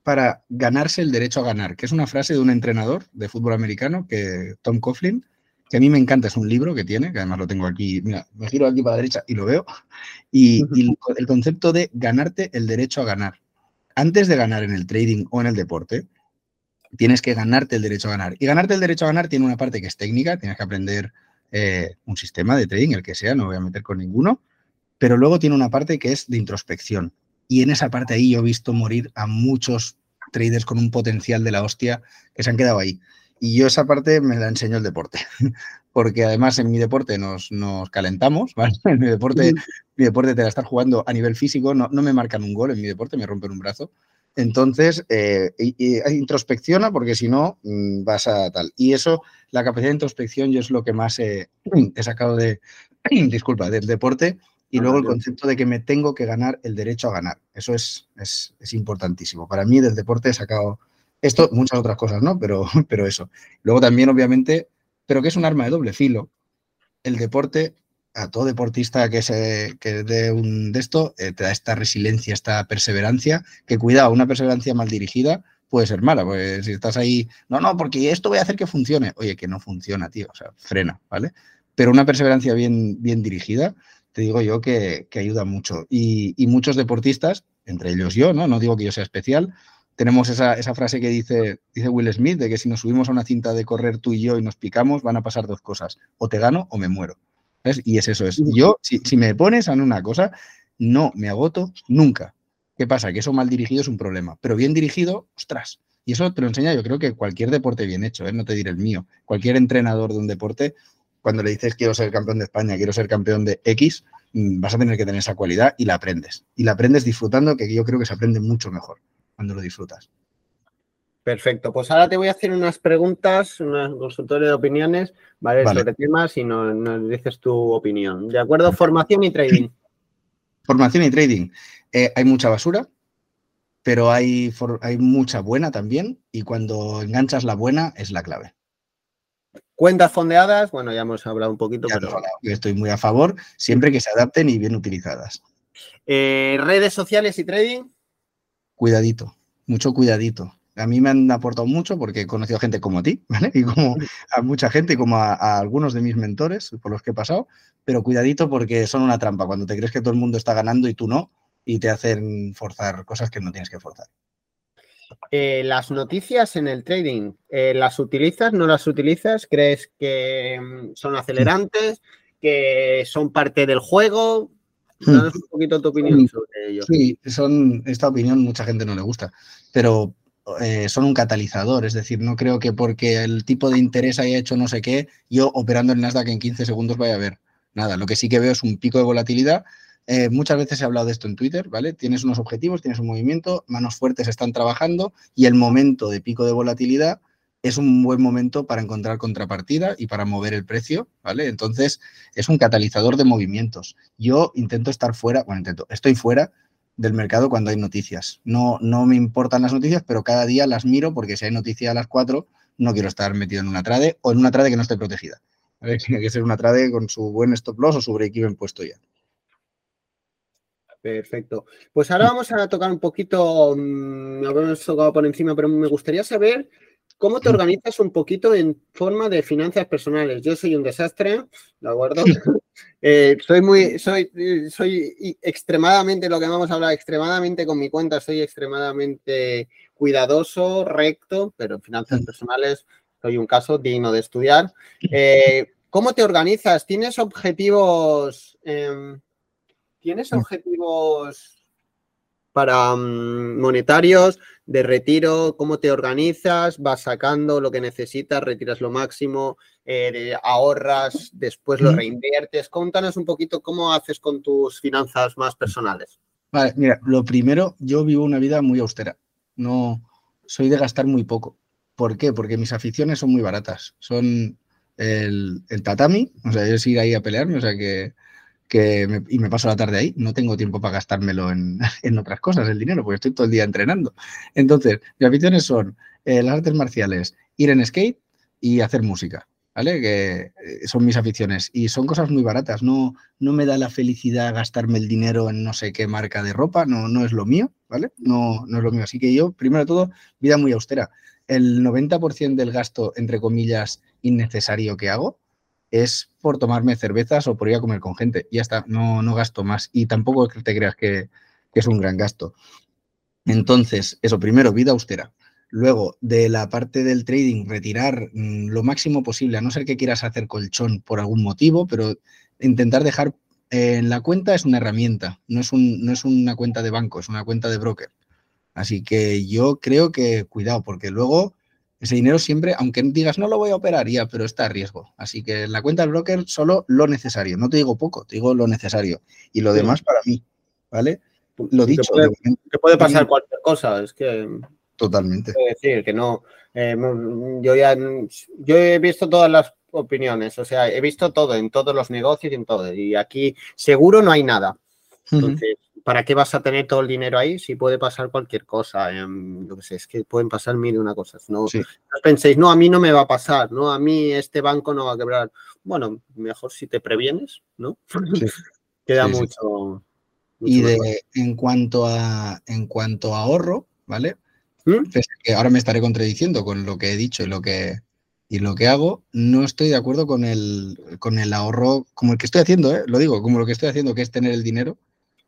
para ganarse el derecho a ganar, que es una frase de un entrenador de fútbol americano, que Tom Coughlin, que a mí me encanta, es un libro que tiene, que además lo tengo aquí, mira, me giro aquí para la derecha y lo veo, y, el concepto de ganarte el derecho a ganar. Antes de ganar en el trading o en el deporte, tienes que ganarte el derecho a ganar. Y ganarte el derecho a ganar tiene una parte que es técnica, tienes que aprender eh, un sistema de trading, el que sea, no voy a meter con ninguno, pero luego tiene una parte que es de introspección. Y en esa parte ahí yo he visto morir a muchos traders con un potencial de la hostia que se han quedado ahí. Y yo esa parte me la enseño el deporte, porque además en mi deporte nos, nos calentamos, ¿vale? En mi deporte, mi deporte te la estar jugando a nivel físico, no, no, me marcan un gol en mi deporte, me rompen un brazo. Entonces, eh, introspecciona porque si no mm, vas a tal. Y eso, la capacidad de introspección, yo es lo que más he sacado de, disculpa, del deporte y luego el concepto de que me tengo que ganar el derecho a ganar. Eso es, es, importantísimo. Para mí del deporte he sacado esto, muchas otras cosas, ¿no? Pero, pero eso. Luego también, obviamente, pero que es un arma de doble filo. El deporte, a todo deportista que, se, que de, un, de esto, eh, te da esta resiliencia, esta perseverancia, que cuidado, una perseverancia mal dirigida puede ser mala, pues si estás ahí, no, no, porque esto voy a hacer que funcione. Oye, que no funciona, tío, o sea, frena, ¿vale? Pero una perseverancia bien, bien dirigida, te digo yo que, ayuda mucho. Y, muchos deportistas, entre ellos yo, ¿no? No digo que yo sea especial, tenemos esa, frase que dice, dice Will Smith, de que si nos subimos a una cinta de correr tú y yo y nos picamos, van a pasar dos cosas, o te gano o me muero. Y es eso, es. Yo, si, si me pones en una cosa, no me agoto nunca. ¿Qué pasa? Que eso mal dirigido es un problema, pero bien dirigido, ostras. Y eso te lo enseña yo creo que cualquier deporte bien hecho, ¿eh? no te diré el mío. Cualquier entrenador de un deporte cuando le dices quiero ser campeón de España, quiero ser campeón de X, mm, vas a tener que tener esa cualidad y la aprendes. Y la aprendes disfrutando, que yo creo que se aprende mucho mejor cuando lo disfrutas. Perfecto, pues ahora te voy a hacer unas preguntas, un consultorio de opiniones, ¿vale? Sobre temas y nos, dices tu opinión. ¿De acuerdo? Formación y trading. Formación y trading. Eh, hay mucha basura, pero hay, hay mucha buena también y cuando enganchas la buena es la clave. Cuentas fondeadas, bueno, ya hemos hablado un poquito, pero... Yo estoy muy a favor, siempre que se adapten y bien utilizadas. Eh, ¿Redes sociales y trading? Cuidadito, mucho cuidadito. A mí me han aportado mucho porque he conocido a gente como a ti, ¿vale? Y como a mucha gente, y como a, algunos de mis mentores por los que he pasado, pero cuidadito porque son una trampa cuando te crees que todo el mundo está ganando y tú no, y te hacen forzar cosas que no tienes que forzar. Eh, las noticias en el trading, eh, ¿las utilizas? ¿No las utilizas? ¿Crees que mm, son acelerantes? ¿Que son parte del juego? Hmm. Danos un poquito tu opinión sobre ello. Sí, son, esta opinión mucha gente no le gusta, pero eh, son un catalizador. Es decir, no creo que porque el tipo de interés haya hecho no sé qué, yo operando el Nasdaq en 15 segundos vaya a ver nada. Lo que sí que veo es un pico de volatilidad eh, muchas veces he hablado de esto en Twitter, ¿vale? Tienes unos objetivos, tienes un movimiento, manos fuertes están trabajando y el momento de pico de volatilidad es un buen momento para encontrar contrapartida y para mover el precio, ¿vale? Entonces, es un catalizador de movimientos. Yo intento estar fuera, bueno, intento, estoy fuera del mercado cuando hay noticias. No, no me importan las noticias, pero cada día las miro porque si hay noticia a las 4, no quiero estar metido en una trade o en una trade que no esté protegida. Tiene que ser una trade con su buen stop loss o su break-even puesto ya. Perfecto. Pues ahora vamos a tocar un poquito, me mm, hemos tocado por encima, pero me gustaría saber cómo te organizas un poquito en forma de finanzas personales. Yo soy un desastre, ¿de acuerdo? Eh, soy muy, soy, soy extremadamente, lo que vamos a hablar, extremadamente con mi cuenta, soy extremadamente cuidadoso, recto, pero en finanzas personales soy un caso digno de estudiar. Eh, ¿Cómo te organizas? ¿Tienes objetivos? Em, ¿Tienes mm. objetivos para mm, monetarios de retiro? ¿Cómo te organizas? ¿Vas sacando lo que necesitas? ¿Retiras lo máximo? Eh, ¿Ahorras? ¿Después lo reinviertes? Cuéntanos un poquito cómo haces con tus finanzas más personales. Vale, mira, lo primero, yo vivo una vida muy austera. No soy de gastar muy poco. ¿Por qué? Porque mis aficiones son muy baratas. Son el, el tatami, o sea, es ir ahí a pelearme, o sea que y me paso la tarde ahí, no tengo tiempo para gastármelo en, otras cosas, el dinero, porque estoy todo el día entrenando. Entonces, mis aficiones son eh, las artes marciales, ir en skate y hacer música. ¿Vale? Que eh, son mis aficiones y son cosas muy baratas. No, no me da la felicidad gastarme el dinero en no sé qué marca de ropa, no, no es lo mío, ¿vale? No, no es lo mío. Así que yo, primero de todo, vida muy austera. El 90% del gasto, entre comillas, innecesario que hago, es por tomarme cervezas o por ir a comer con gente. Ya está, no, no gasto más. Y tampoco te creas que, es un gran gasto. Entonces, eso primero, vida austera. Luego, de la parte del trading, retirar mm, lo máximo posible, a no ser que quieras hacer colchón por algún motivo, pero intentar dejar en la cuenta es una herramienta, no es, un, no es una cuenta de banco, es una cuenta de broker. Así que yo creo que cuidado, porque luego ese dinero siempre, aunque digas no lo voy a operar ya, pero está a riesgo. Así que en la cuenta del broker solo lo necesario. No te digo poco, te digo lo necesario. Y lo demás para mí, ¿vale? Lo dicho. Te puede, pasar cualquier cosa, es que... Totalmente. decir que no. Eh, yo ya yo he visto todas las opiniones, o sea, he visto todo en todos los negocios y en todo. Y aquí seguro no hay nada. Entonces, ¿para qué vas a tener todo el dinero ahí si puede pasar cualquier cosa? lo que sé, es que pueden pasar mil y una cosas. No, penséis, no, a mí no me va a pasar, no, a mí este banco no va a quebrar. Bueno, mejor si te previenes, ¿no? Queda mucho, Y de, en cuanto a en cuanto a ahorro, ¿vale? ¿Mm? que ahora me estaré contradiciendo con lo que he dicho y lo que y lo que hago, no estoy de acuerdo con el, con el ahorro, como el que estoy haciendo, ¿eh? lo digo, como lo que estoy haciendo, que es tener el dinero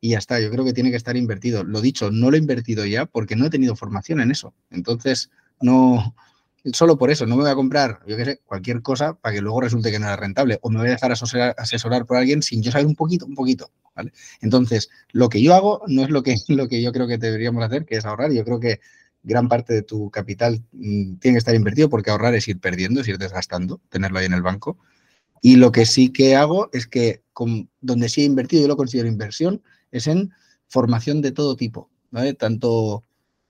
y ya está. Yo creo que tiene que estar invertido. Lo dicho, no lo he invertido ya porque no he tenido formación en eso. Entonces, no, solo por eso, no me voy a comprar, yo qué sé, cualquier cosa para que luego resulte que no era rentable. O me voy a dejar asesorar, asesorar por alguien sin yo saber un poquito, un poquito. ¿vale? Entonces, lo que yo hago no es lo que, lo que yo creo que deberíamos hacer, que es ahorrar. Yo creo que gran parte de tu capital mm, tiene que estar invertido porque ahorrar es ir perdiendo, es ir desgastando, tenerlo ahí en el banco. Y lo que sí que hago es que con, donde sí he invertido, yo lo considero inversión, es en formación de todo tipo, ¿vale? Tanto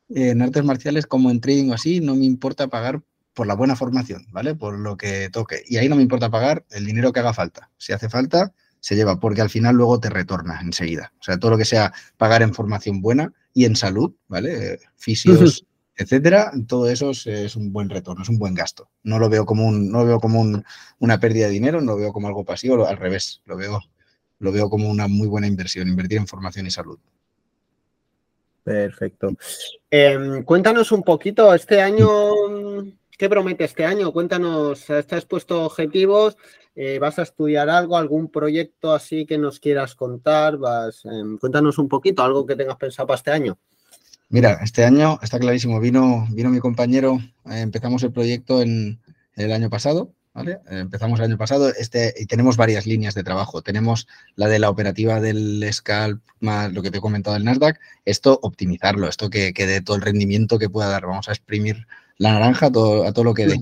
en artes marciales como en trading o así, no me importa pagar por la buena formación, ¿vale? Por lo que toque. Y ahí no me importa pagar el dinero que haga falta. Si hace falta, se lleva, porque al final luego te retorna enseguida. O sea, todo lo que sea pagar en formación buena y en salud, ¿vale? Fisios, etcétera, todo eso es, un buen retorno, es un buen gasto. No lo veo como un, no lo veo como una pérdida de dinero, no lo veo como algo pasivo, al revés, lo veo lo veo como una muy buena inversión, invertir en formación y salud. Perfecto. Em, cuéntanos un poquito, este año, ¿qué promete este año? Cuéntanos, ¿estás puesto objetivos? Eh, ¿Vas a estudiar algo, algún proyecto así que nos quieras contar? Vas, em, cuéntanos un poquito, algo que tengas pensado para este año. Mira, este año está clarísimo, vino, vino mi compañero, eh, empezamos el proyecto en el año pasado, Empezamos el año pasado este, y tenemos varias líneas de trabajo. Tenemos la de la operativa del Scalp, más lo que te he comentado del Nasdaq. Esto, optimizarlo, esto que, que dé todo el rendimiento que pueda dar. Vamos a exprimir la naranja todo, a todo lo que dé.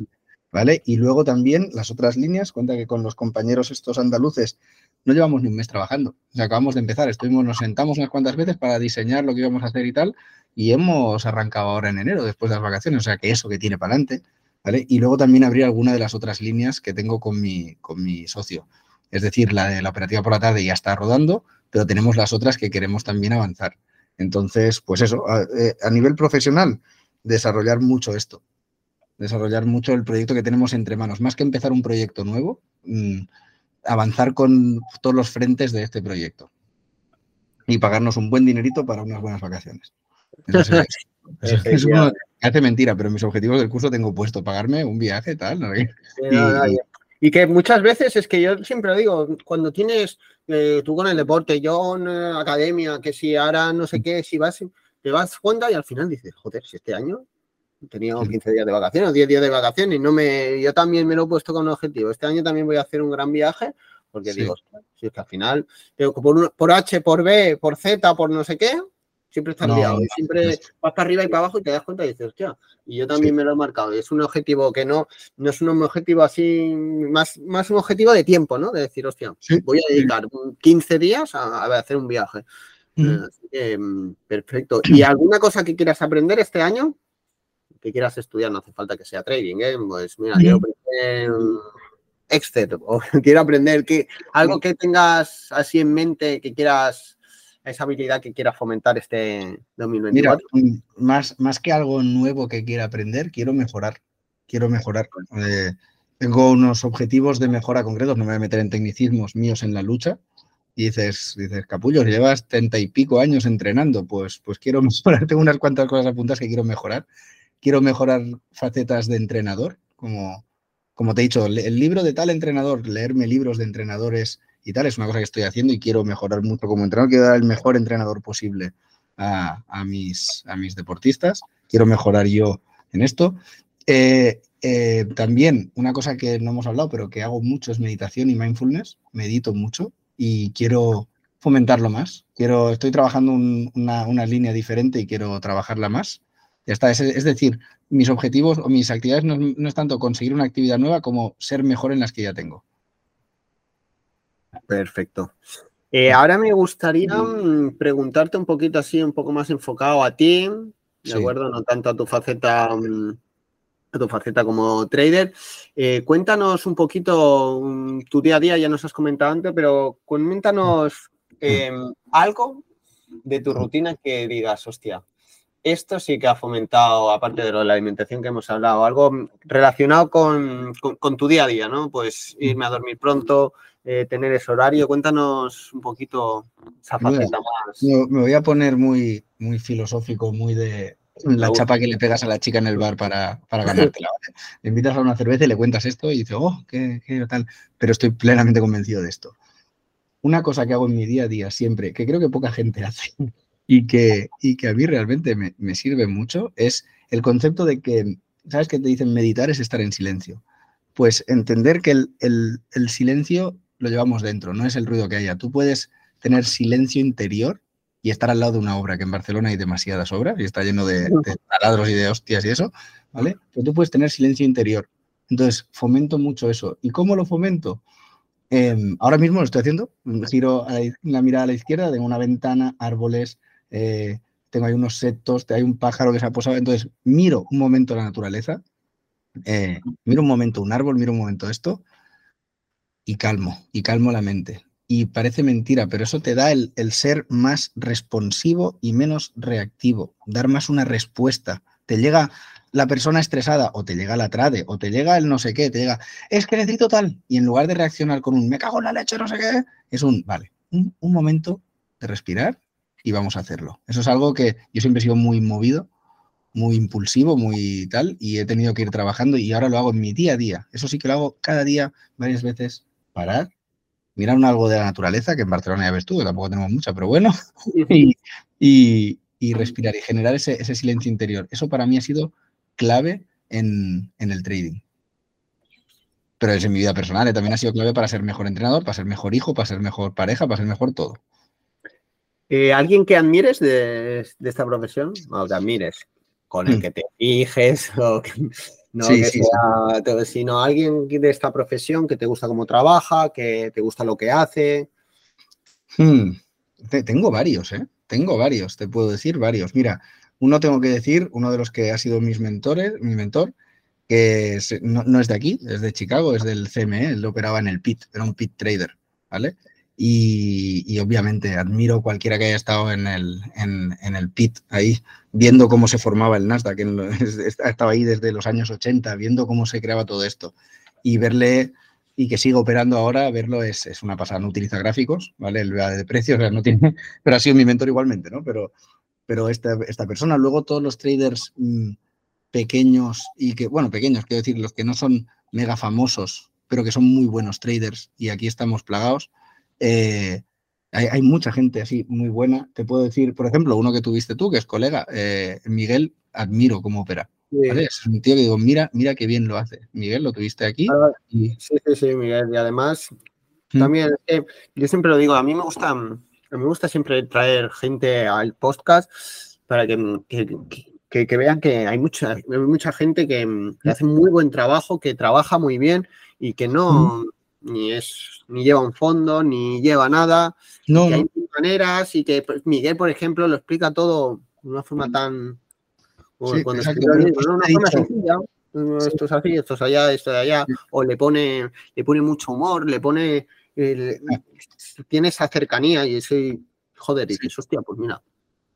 ¿Vale? Y luego también las otras líneas, cuenta que con los compañeros estos andaluces no llevamos ni un mes trabajando. Acabamos de empezar, estuvimos, nos sentamos unas cuantas veces para diseñar lo que íbamos a hacer y tal, y hemos arrancado ahora en enero, después de las vacaciones. O sea que eso que tiene para adelante y luego también abrir alguna de las otras líneas que tengo con mi, con mi socio. Es decir, la de la operativa por la tarde ya está rodando, pero tenemos las otras que queremos también avanzar. Entonces, pues eso, a, eh, nivel profesional, desarrollar mucho esto, desarrollar mucho el proyecto que tenemos entre manos. Más que empezar un proyecto nuevo, mm, avanzar con todos los frentes de este proyecto y pagarnos un buen dinerito para unas buenas vacaciones. es, hace mentira, pero mis objetivos del curso tengo puesto pagarme un viaje, tal. y, que muchas veces es que yo siempre lo digo, cuando tienes eh, tú con el deporte, yo en eh, academia, que si ahora no sé qué, si vas, te vas cuenta y al final dices, joder, si este año tenía 15 días de vacaciones, 10 días de vacaciones y no me, yo también me lo he puesto con un objetivo. Este año también voy a hacer un gran viaje porque digo, si es que al final, por, por H, por B, por Z, por no sé qué, Siempre estás liado y siempre vas para arriba y para abajo y te das cuenta y dices, hostia, y yo también me lo he marcado. Y es un objetivo que no, no es un objetivo así, más, más un objetivo de tiempo, ¿no? De decir, hostia, voy a dedicar 15 días a, hacer un viaje. Eh, mm, perfecto. ¿Y alguna cosa que quieras aprender este año? Que quieras estudiar, no hace falta que sea trading, ¿eh? Pues mira, yo Excel o quiero aprender que algo que tengas así en mente que quieras esa habilidad que quieras fomentar este 2024? Mira, mm, más, más que algo nuevo que quiera aprender, quiero mejorar. Quiero mejorar. Eh, tengo unos objetivos de mejora concretos, no me voy a meter en tecnicismos míos en la lucha. Y dices, dices, Capullo, llevas treinta y pico años entrenando, pues, pues quiero mejorar, tengo unas cuantas cosas apuntadas que quiero mejorar. Quiero mejorar facetas de entrenador, como, como te he dicho, el libro de tal entrenador, leerme libros de entrenadores y tal, es una cosa que estoy haciendo y quiero mejorar mucho como entrenador, quiero dar el mejor entrenador posible a, mis, a mis deportistas, quiero mejorar yo en esto. Eh, eh, también una cosa que no hemos hablado, pero que hago mucho es meditación y mindfulness, medito mucho y quiero fomentarlo más. Quiero, estoy trabajando una, línea diferente y quiero trabajarla más. Ya está, es decir, mis objetivos o mis actividades no, es tanto conseguir una actividad nueva como ser mejor en las que ya tengo. Perfecto. Eh, ahora me gustaría mm, preguntarte un poquito así, un poco más enfocado a ti, ¿de acuerdo? No tanto a tu faceta, mm, a tu faceta como trader. Eh, cuéntanos un poquito mm, tu día a día, ya nos has comentado antes, pero coméntanos em, algo de tu rutina que digas, hostia, esto sí que ha fomentado, aparte de lo de la alimentación que hemos hablado, algo relacionado con, tu día a día, ¿no? Pues irme a dormir pronto, eh, tener ese horario. Cuéntanos un poquito esa faceta más. Me voy a poner muy, muy filosófico, muy de la chapa que le pegas a la chica en el bar para, para ganártela. Le invitas a una cerveza y le cuentas esto y dice, oh, qué, qué tal. Pero estoy plenamente convencido de esto. Una cosa que hago en mi día a día siempre, que creo que poca gente hace, y que, y que a mí realmente me, sirve mucho es el concepto de que, ¿sabes que te dicen meditar es estar en silencio? Pues entender que el, silencio lo llevamos dentro, no es el ruido que haya. Tú puedes tener silencio interior y estar al lado de una obra, que en Barcelona hay demasiadas obras y está lleno de, taladros y de hostias y eso, ¿vale? Pero tú puedes tener silencio interior. Entonces, fomento mucho eso. ¿Y cómo lo fomento? Em, ahora mismo lo estoy haciendo. Giro la mirada a la izquierda, tengo una ventana, árboles, eh, tengo ahí unos setos, hay un pájaro que se ha posado. Entonces, miro un momento la naturaleza, eh, miro un momento un árbol, miro un momento esto y calmo, y calmo la mente. Y parece mentira, pero eso te da el, ser más responsivo y menos reactivo, dar más una respuesta. Te llega la persona estresada, o te llega la trade, o te llega el no sé qué, te llega, es que necesito tal, y en lugar de reaccionar con un me cago en la leche, no sé qué, es un, vale, un momento de respirar, y vamos a hacerlo. Eso es algo que yo siempre he sido muy movido, muy impulsivo, muy tal, y he tenido que ir trabajando y ahora lo hago en mi día a día. Eso sí que lo hago cada día, varias veces, parar, mirar un algo de la naturaleza, que en Barcelona ya ves tú, tampoco tenemos mucha, pero bueno, y, respirar y generar ese, silencio interior. Eso para mí ha sido clave en, el trading. Pero es en mi vida personal, ¿eh? también ha sido clave para ser mejor entrenador, para ser mejor hijo, para ser mejor pareja, para ser mejor todo. Eh, ¿Alguien que admires de, esta profesión? O que admires, con el mm. que te fijes, o no sino alguien de esta profesión que te gusta cómo trabaja, que te gusta lo que hace. Hmm. Tengo varios, ¿eh? Tengo varios, te puedo decir varios. Mira, uno tengo que decir, uno de los que ha sido mis mentores, mi mentor, que no, no, es de aquí, es de Chicago, es del CME, él operaba en el PIT, era un PIT trader, ¿vale? Y, obviamente admiro cualquiera que haya estado en el, en, el pit ahí, viendo cómo se formaba el Nasdaq. estaba ahí desde los años 80, viendo cómo se creaba todo esto. Y verle y que siga operando ahora, verlo es, una pasada. No utiliza gráficos, ¿vale? El de precios, no tiene, pero ha sido mi mentor igualmente, ¿no? Pero, pero esta, esta persona, luego todos los traders mm, pequeños y que, bueno, pequeños, quiero decir, los que no son mega famosos, pero que son muy buenos traders y aquí estamos plagados eh, hay, mucha gente así muy buena. Te puedo decir, por ejemplo, uno que tuviste tú, que es colega, eh, Miguel, admiro cómo opera. Es un tío que digo, mira, mira qué bien lo hace. Miguel, lo tuviste aquí. Ah, sí, sí, sí, Miguel. Y además, ¿Mm? también, yo siempre lo digo, a mí me gusta, me gusta siempre traer gente al podcast para que, que, vean que hay mucha, mucha gente que, que, hace muy buen trabajo, que trabaja muy bien y que no, ¿Mm? Ni es ni lleva un fondo, ni lleva nada. No, que hay maneras y que pues, Miguel, por ejemplo, lo explica todo de una forma tan. una forma sencilla, esto es así, esto es allá, esto de allá, o le pone, le pone mucho humor, le pone, tiene esa cercanía y ese, joder, y dices, hostia, pues mira.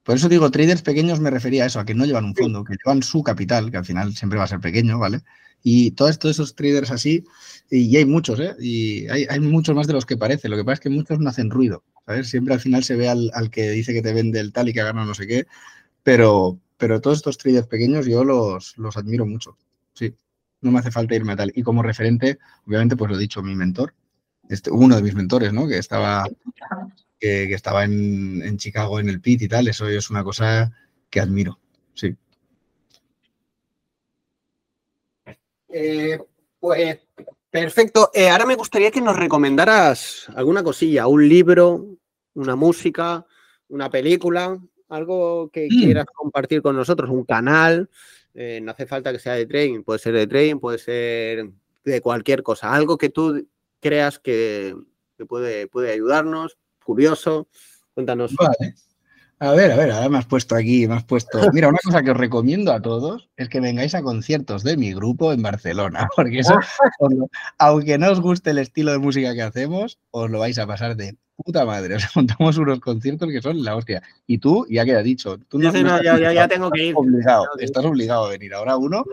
Por eso digo, traders pequeños me refería a eso, a que no llevan un fondo, que llevan su capital, que al final siempre va a ser pequeño, ¿vale? Y todos, esos traders así, y, hay muchos, ¿eh? Y hay, hay, muchos más de los que parece. Lo que pasa es que muchos no hacen ruido, ¿sabes? Siempre al final se ve al, al que dice que te vende el tal y que ha ganado no sé qué, pero, pero todos estos traders pequeños yo los, los admiro mucho. Sí, no me hace falta irme a tal. Y como referente, obviamente, pues lo he dicho, mi mentor, este, uno de mis mentores, ¿no? Que estaba, que, estaba en, Chicago en el PIT y tal, eso es una cosa que admiro, sí. Eh, pues perfecto. Eh, ahora me gustaría que nos recomendaras alguna cosilla, un libro, una música, una película, algo que mm. quieras compartir con nosotros, un canal, eh, no hace falta que sea de trading, puede ser de trading, puede ser de cualquier cosa, algo que tú creas que, puede, puede ayudarnos, curioso, cuéntanos. Vale. A ver, a ver, ahora me has puesto aquí, me has puesto. Mira, una cosa que os recomiendo a todos es que vengáis a conciertos de mi grupo en Barcelona, porque eso, aunque no os guste el estilo de música que hacemos, os lo vais a pasar de puta madre. Os montamos unos conciertos que son la hostia. Y tú, ya queda dicho, tú no, ya, tengo que ir. Obligado, estás obligado a venir. Ahora uno.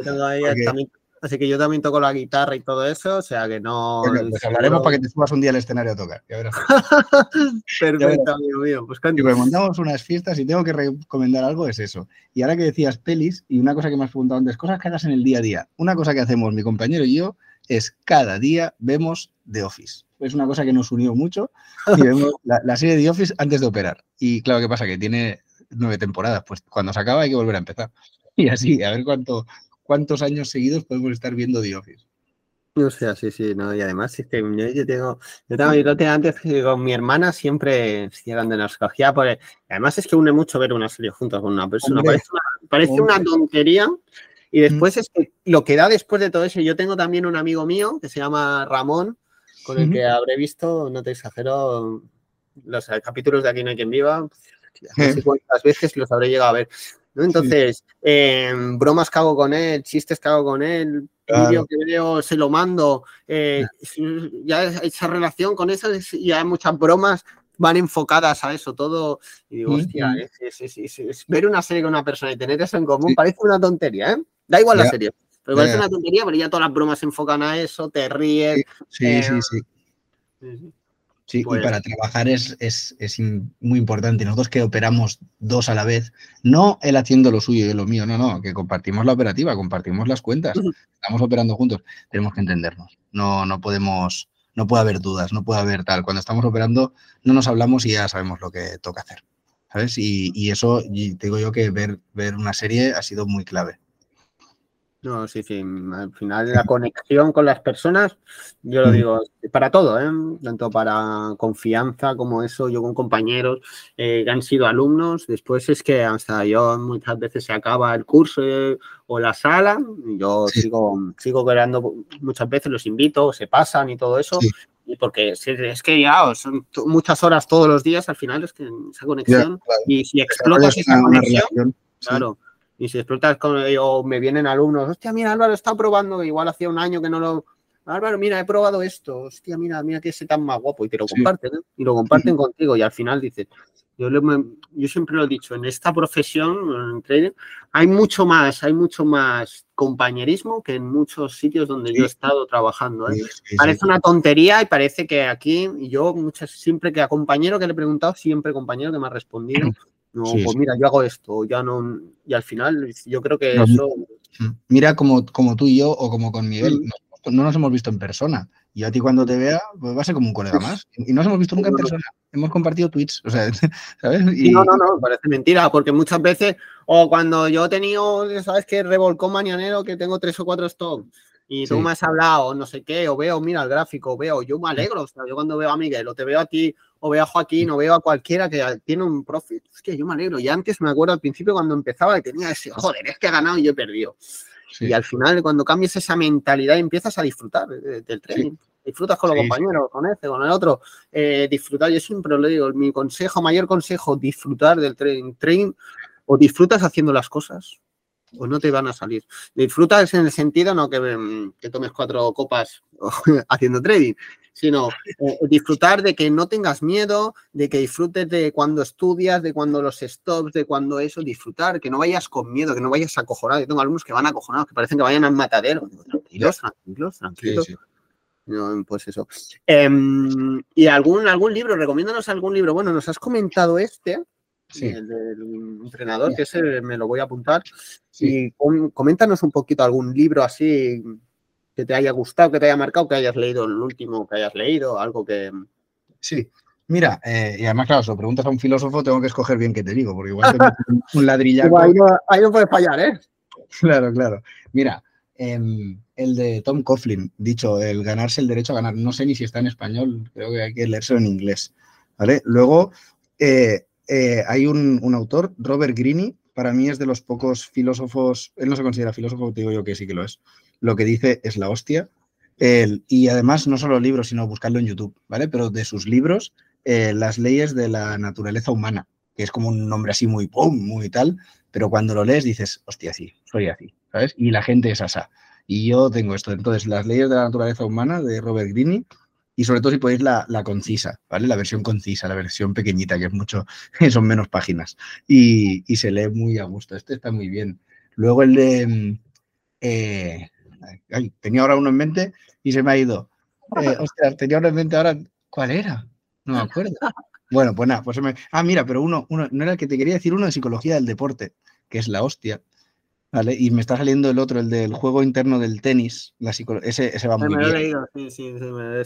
Así que yo también toco la guitarra y todo eso, o sea que no. pues hablaremos para que te subas un día al escenario a tocar. Ya verás. Perfecto, amigo mío. Pues y pues montamos unas fiestas y tengo que recomendar algo, es eso. Y ahora que decías pelis, y una cosa que me has preguntado antes, cosas que hagas en el día a día. Una cosa que hacemos mi compañero y yo es cada día vemos The Office. Es una cosa que nos unió mucho y vemos la, la serie The Office antes de operar. Y claro, ¿qué pasa? Que tiene nueve temporadas, pues cuando se acaba hay que volver a empezar. Y así, a ver cuánto, cuántos años seguidos podemos estar viendo The Office. O sea, sí, sí, no, y además yo, tengo, yo tengo, antes con mi hermana siempre llegan de nostalgia, porque además es que une mucho ver una serie juntos con una persona, parece, una, tontería, y después es que lo que da después de todo eso, yo tengo también un amigo mío que se llama Ramón, con el que habré visto, no te exagero, los capítulos de Aquí no hay quien viva, no sé cuántas veces los habré llegado a ver. Entonces, em, bromas que hago con él, chistes que hago con él, vídeo que veo, se lo mando, eh, ya esa relación con eso, y hay muchas bromas van enfocadas a eso todo. Y digo, hostia, es, ver una serie con una persona y tener eso en común parece una tontería, ¿eh? Da igual la serie, pero parece una tontería, pero ya todas las bromas se enfocan a eso, te ríes. sí, sí. sí. Sí, y pues para trabajar es, es, muy importante. Nosotros que operamos dos a la vez, no él haciendo lo suyo y lo mío, no, no, que compartimos la operativa, compartimos las cuentas, estamos operando juntos, tenemos que entendernos. No, no podemos, no puede haber dudas, no puede haber tal. Cuando estamos operando, no nos hablamos y ya sabemos lo que toca hacer. ¿Sabes? Y, y eso, y te digo yo que ver, ver una serie ha sido muy clave. No, sí, sí. Al final la conexión con las personas, yo lo digo, para todo, ¿eh? tanto para confianza como eso, yo con compañeros eh, que han sido alumnos, después es que hasta yo muchas veces se acaba el curso eh, o la sala, yo sigo, sigo creando muchas veces, los invito, se pasan y todo eso. Y porque es que ya son muchas horas todos los días, al final es que esa conexión, y si explotas esa conexión, claro, y si explotas con, o me vienen alumnos, hostia, mira, Álvaro está probando, igual hacía un año que no lo. Álvaro, mira, he probado esto, hostia, mira, mira que ese tan más guapo, y te lo comparten, ¿eh? y lo comparten contigo, y al final dices, yo, yo siempre lo he dicho, en esta profesión, en trading, hay mucho más, hay mucho más compañerismo que en muchos sitios donde yo he estado trabajando. ¿eh? parece una tontería y parece que aquí, yo muchas, siempre que a compañero que le he preguntado, siempre compañero que me ha respondido, no, pues mira, yo hago esto, ya no. Y al final, yo creo que eso. Mira, como, como tú y yo, o como con Miguel, mm. no, nos hemos visto en persona. Y a ti cuando te vea, pues va a ser como un colega más. Y no nos hemos visto nunca en persona. Hemos compartido tweets, o sea, ¿sabes? No, no, no, parece mentira, porque muchas veces, o cuando yo he tenido, ¿sabes qué? Revolcón mañanero que tengo tres o cuatro stocks y tú me has hablado, no sé qué, o veo, mira el gráfico, veo, yo me alegro, o sea, yo cuando veo a Miguel, o te veo a ti, o veo a Joaquín, o veo a cualquiera que tiene un profit, es que yo me alegro. Y antes me acuerdo al principio cuando empezaba y tenía ese, joder, es que he ganado y yo he perdido. Y al final, cuando cambias esa mentalidad, empiezas a disfrutar del trading. Disfrutas con los compañeros, con este, con el otro. Eh, disfrutar, yo siempre lo digo, mi consejo, mayor consejo, disfrutar del trading. Trading o disfrutas haciendo las cosas o no te van a salir. Disfrutas en el sentido no que, mm, que tomes cuatro copas haciendo trading, sino eh, disfrutar de que no tengas miedo, de que disfrutes de cuando estudias, de cuando los stops, de cuando eso, disfrutar, que no vayas con miedo, que no vayas acojonado. Yo tengo alumnos que van acojonados, que parecen que vayan al matadero. tranquilos, tranquilos, tranquilos. pues eso. Em, ¿Y algún, algún libro? Recomiéndanos algún libro. Bueno, nos has comentado este, el del entrenador, que ese me lo voy a apuntar. Y coméntanos un poquito algún libro así que te haya gustado, que te haya marcado, que hayas leído el último que hayas leído, algo que... Sí, mira, eh, y además, claro, si lo preguntas a un filósofo, tengo que escoger bien qué te digo, porque igual tengo un ahí, no, ahí no puedes fallar, ¿eh? Claro, claro. Mira, em, el de Tom Coughlin, dicho, el ganarse el derecho a ganar. No sé ni si está en español, creo que hay que leerse en inglés. ¿vale? Luego, eh, eh, hay un, un, autor, Robert Greene, para mí es de los pocos filósofos, él no se considera filósofo, te digo yo que sí que lo es, lo que dice es la hostia. y además, no solo libros, sino buscarlo en YouTube, ¿vale? Pero de sus libros, eh, las leyes de la naturaleza humana, que es como un nombre así muy pum, muy tal, pero cuando lo lees dices, hostia, sí, soy así, ¿sabes? Y la gente es asa. Y yo tengo esto. Entonces, las leyes de la naturaleza humana de Robert Greene, y sobre todo si podéis la, concisa, ¿vale? La versión concisa, la versión pequeñita, que es mucho, son menos páginas. Y, y, se lee muy a gusto. Este está muy bien. Luego el de, mm, eh, tenía ahora uno en mente y se me ha ido. Eh, tenía uno en mente ahora. ¿Cuál era? No me acuerdo. Bueno, pues nada, pues se me... Ah, mira, pero uno, uno, no era el que te quería decir, uno de psicología del deporte, que es la hostia. ¿Vale? Y me está saliendo el otro, el del juego interno del tenis. La ese, ese va muy bien. Leído. Sí, sí,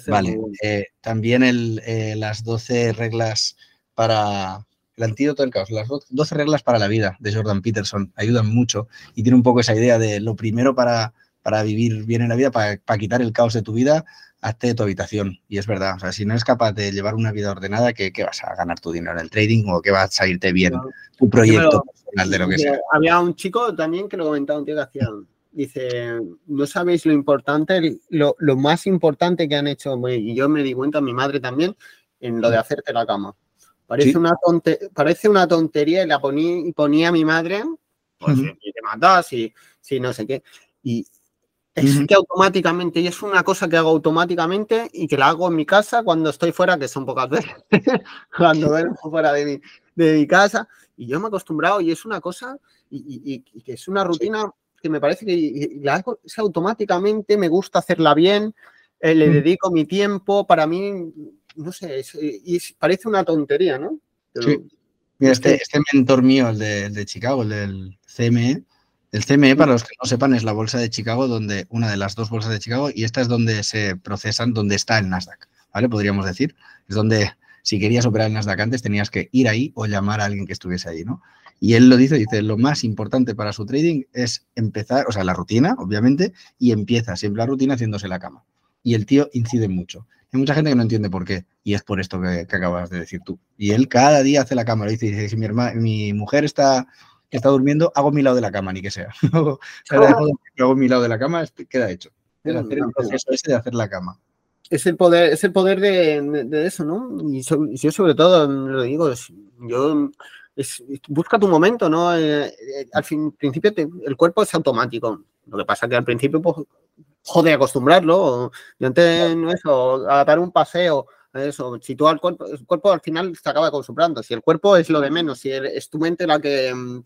vale. Eh, también el, eh, las 12 reglas para el antídoto del caos, las 12 reglas para la vida de Jordan Peterson ayudan mucho y tiene un poco esa idea de lo primero para para vivir bien en la vida, para, quitar el caos de tu vida, hazte de tu habitación. Y es verdad, o sea, si no eres capaz de llevar una vida ordenada, ¿qué, vas a ganar tu dinero en el trading o qué va a salirte bien tu proyecto personal de lo que sea? Había un chico también que lo comentaba un tío que hacía, dice, no sabéis lo importante, lo, más importante que han hecho, y yo me di cuenta, mi madre también, en lo de hacerte la cama. Parece, una, parece una tontería y la ponía, ponía mi madre, pues si te matas, si, si no sé qué. Y, es que automáticamente, y es una cosa que hago automáticamente y que la hago en mi casa cuando estoy fuera, que son pocas veces, cuando vengo fuera de mi, de mi, casa. Y yo me he acostumbrado y es una cosa, y, que es una rutina que me parece que la hago es automáticamente, me gusta hacerla bien, eh, le dedico mi tiempo, para mí, no sé, y parece una tontería, ¿no? sí. Mira, este, este mentor mío, el de, el de Chicago, el del CME, el CME, para los que no sepan, es la bolsa de Chicago, donde una de las dos bolsas de Chicago, y esta es donde se procesan, donde está el Nasdaq, ¿vale? Podríamos decir. Es donde, si querías operar el Nasdaq antes, tenías que ir ahí o llamar a alguien que estuviese ahí, ¿no? Y él lo dice, dice, lo más importante para su trading es empezar, o sea, la rutina, obviamente, y empieza siempre la rutina haciéndose la cama. Y el tío incide mucho. Hay mucha gente que no entiende por qué, y es por esto que, acabas de decir tú. Y él cada día hace la cama, le dice, dice mi, mi mujer está que está durmiendo, hago mi lado de la cama, ni que sea. hago mi lado de la cama, queda hecho. Es hacer el proceso ese de hacer la cama. Es el poder, es el poder de, eso, ¿no? Y yo sobre todo lo digo, yo busca tu momento, ¿no? Eh, eh, al fin, principio el cuerpo es automático. Lo que pasa es que al principio, pues, jode acostumbrarlo. Yo antes, no eso, a dar un paseo, eso, si tú al cuerpo, el cuerpo al final se acaba acostumbrando. Si el cuerpo es lo de menos, si es tu mente la que mm,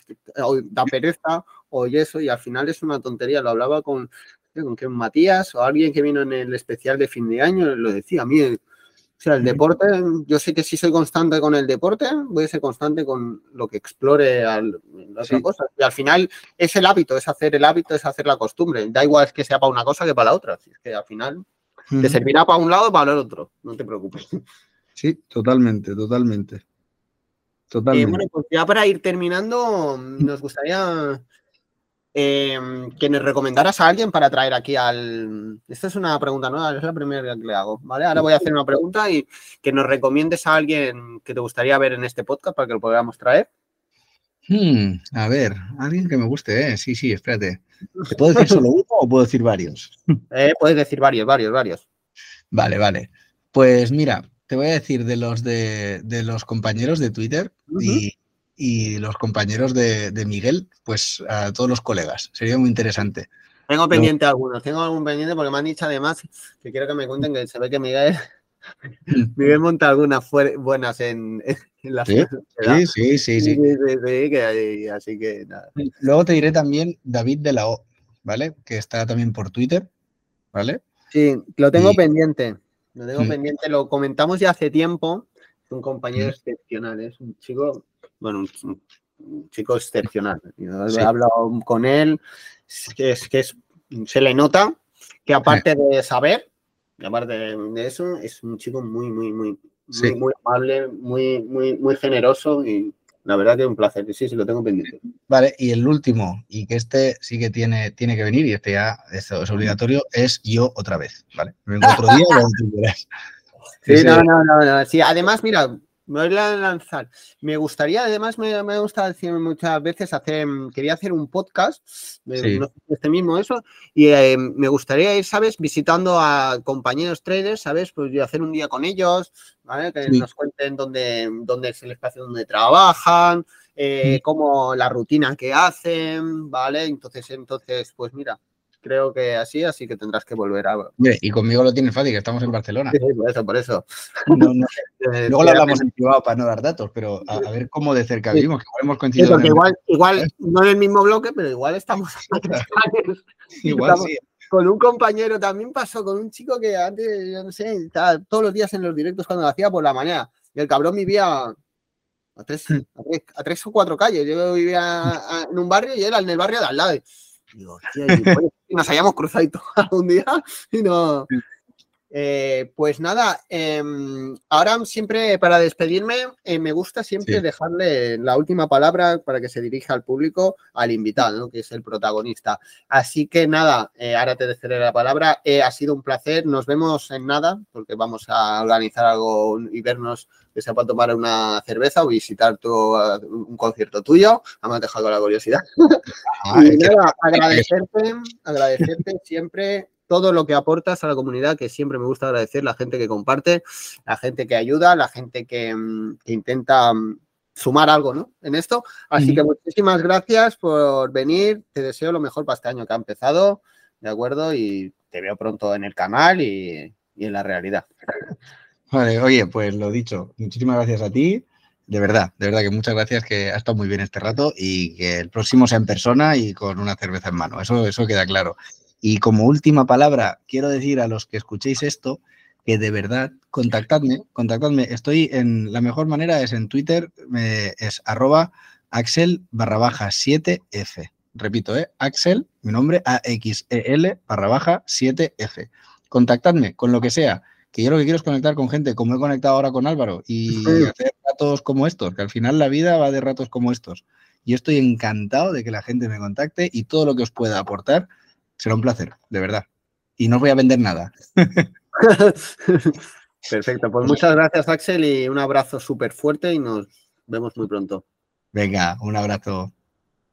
da pereza o eso, y al final es una tontería. Lo hablaba con, con que Matías o alguien que vino en el especial de fin de año, lo decía a mí. O sea, el deporte, yo sé que si soy constante con el deporte, voy a ser constante con lo que explore al, otra cosa. Y al final es el hábito, es hacer el hábito, es hacer la costumbre. Da igual que sea para una cosa que para la otra. es que al final te servirá para un lado o para el otro, no te preocupes. Sí, totalmente, totalmente. Totalmente. Eh, bueno, pues ya para ir terminando, nos gustaría eh, que nos recomendaras a alguien para traer aquí al. Esta es una pregunta nueva, es la primera que le hago, ¿vale? Ahora voy a hacer una pregunta y que nos recomiendes a alguien que te gustaría ver en este podcast para que lo podamos traer. Hmm, a ver, alguien que me guste, ¿eh? Sí, sí, espérate. ¿Te puedo decir solo uno o puedo decir varios? Eh, puedes decir varios, varios, varios. Vale, vale. Pues mira, te voy a decir de los de, los compañeros de Twitter y y los compañeros de, Miguel, pues a todos los colegas. Sería muy interesante. Tengo pendiente algunos, tengo algún pendiente porque me han dicho además que quiero que me cuenten que se ve que Miguel, Miguel monta algunas buenas en, la ¿Sí? sí, sí, sí, sí. así que nada. Luego te diré también David de la O, ¿vale? Que está también por Twitter, ¿vale? Sí, lo tengo pendiente. Lo tengo mm. pendiente, lo comentamos ya hace tiempo. Un compañero mm. excepcional, es un chico, bueno, un, chico excepcional. He hablado con él, que es que es, se le nota que aparte de saber, aparte de eso, es un chico muy, muy, muy, muy, amable, muy, muy, muy generoso y la verdad que es un placer. Sí, sí, lo tengo pendiente. Vale, y el último, y que este sí que tiene, tiene que venir, y este ya es, obligatorio, es yo otra vez, ¿vale? Vengo otro día Sí, no, no, no, no. Sí, además, mira, me voy a lanzar. Me gustaría, además, me, me gusta decir muchas veces, hacer, quería hacer un podcast, este mismo eso, y eh, me gustaría ir, ¿sabes? Visitando a compañeros traders, ¿sabes? Pues yo hacer un día con ellos, ¿vale? Que nos cuenten dónde, dónde es el espacio donde trabajan, eh, cómo la rutina que hacen, ¿vale? Entonces, entonces, pues mira, creo que así, así que tendrás que volver a. Y conmigo lo tienes fácil, que estamos en Barcelona. Sí, por eso, por eso. Eh, Luego lo hablamos en privado para no dar datos, pero a, ver cómo de cerca vivimos, que hemos coincidido. igual, igual, no en el mismo bloque, pero igual estamos a tres. Igual sí. Con un compañero también pasó, con un chico que antes, yo no sé, estaba todos los días en los directos cuando lo hacía por la mañana. Y el cabrón vivía a tres, a tres, o cuatro calles. Yo vivía en un barrio y él en el barrio de al lado. Digo, nos hayamos cruzado y todo un día y no. Eh, pues nada, em, ahora siempre para despedirme, eh, me gusta siempre dejarle la última palabra para que se dirija al público, al invitado, que es el protagonista. Así que nada, eh, ahora te dejaré la palabra. ha sido un placer, nos vemos en nada, porque vamos a organizar algo y vernos que sea para tomar una cerveza o visitar un concierto tuyo. Me has dejado la curiosidad. y nada, agradecerte, agradecerte siempre todo lo que aportas a la comunidad, que siempre me gusta agradecer, la gente que comparte, la gente que ayuda, la gente que, mm, intenta mm, sumar algo ¿no? en esto. Así que muchísimas gracias por venir. Te deseo lo mejor para este año que ha empezado, ¿de acuerdo? Y te veo pronto en el canal y, en la realidad. Vale, oye, pues lo dicho, muchísimas gracias a ti. De verdad, de verdad que muchas gracias, que ha estado muy bien este rato y que el próximo sea en persona y con una cerveza en mano. Eso, eso queda claro. Y como última palabra, quiero decir a los que escuchéis esto que de verdad contactadme, contactadme. Estoy en, la mejor manera es en Twitter, es arroba axel barra baja 7f. Repito, ¿eh? Axel, mi nombre, A-X-E-L barra baja 7f. Contactadme con lo que sea, que yo lo que quiero es conectar con gente, como he conectado ahora con Álvaro, y hacer ratos como estos, que al final la vida va de ratos como estos. Yo estoy encantado de que la gente me contacte y todo lo que os pueda aportar Será un placer, de verdad. Y no voy a vender nada. Perfecto, pues muchas gracias Axel y un abrazo súper fuerte y nos vemos muy pronto. Venga, un abrazo.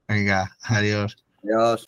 Venga, adiós. Adiós.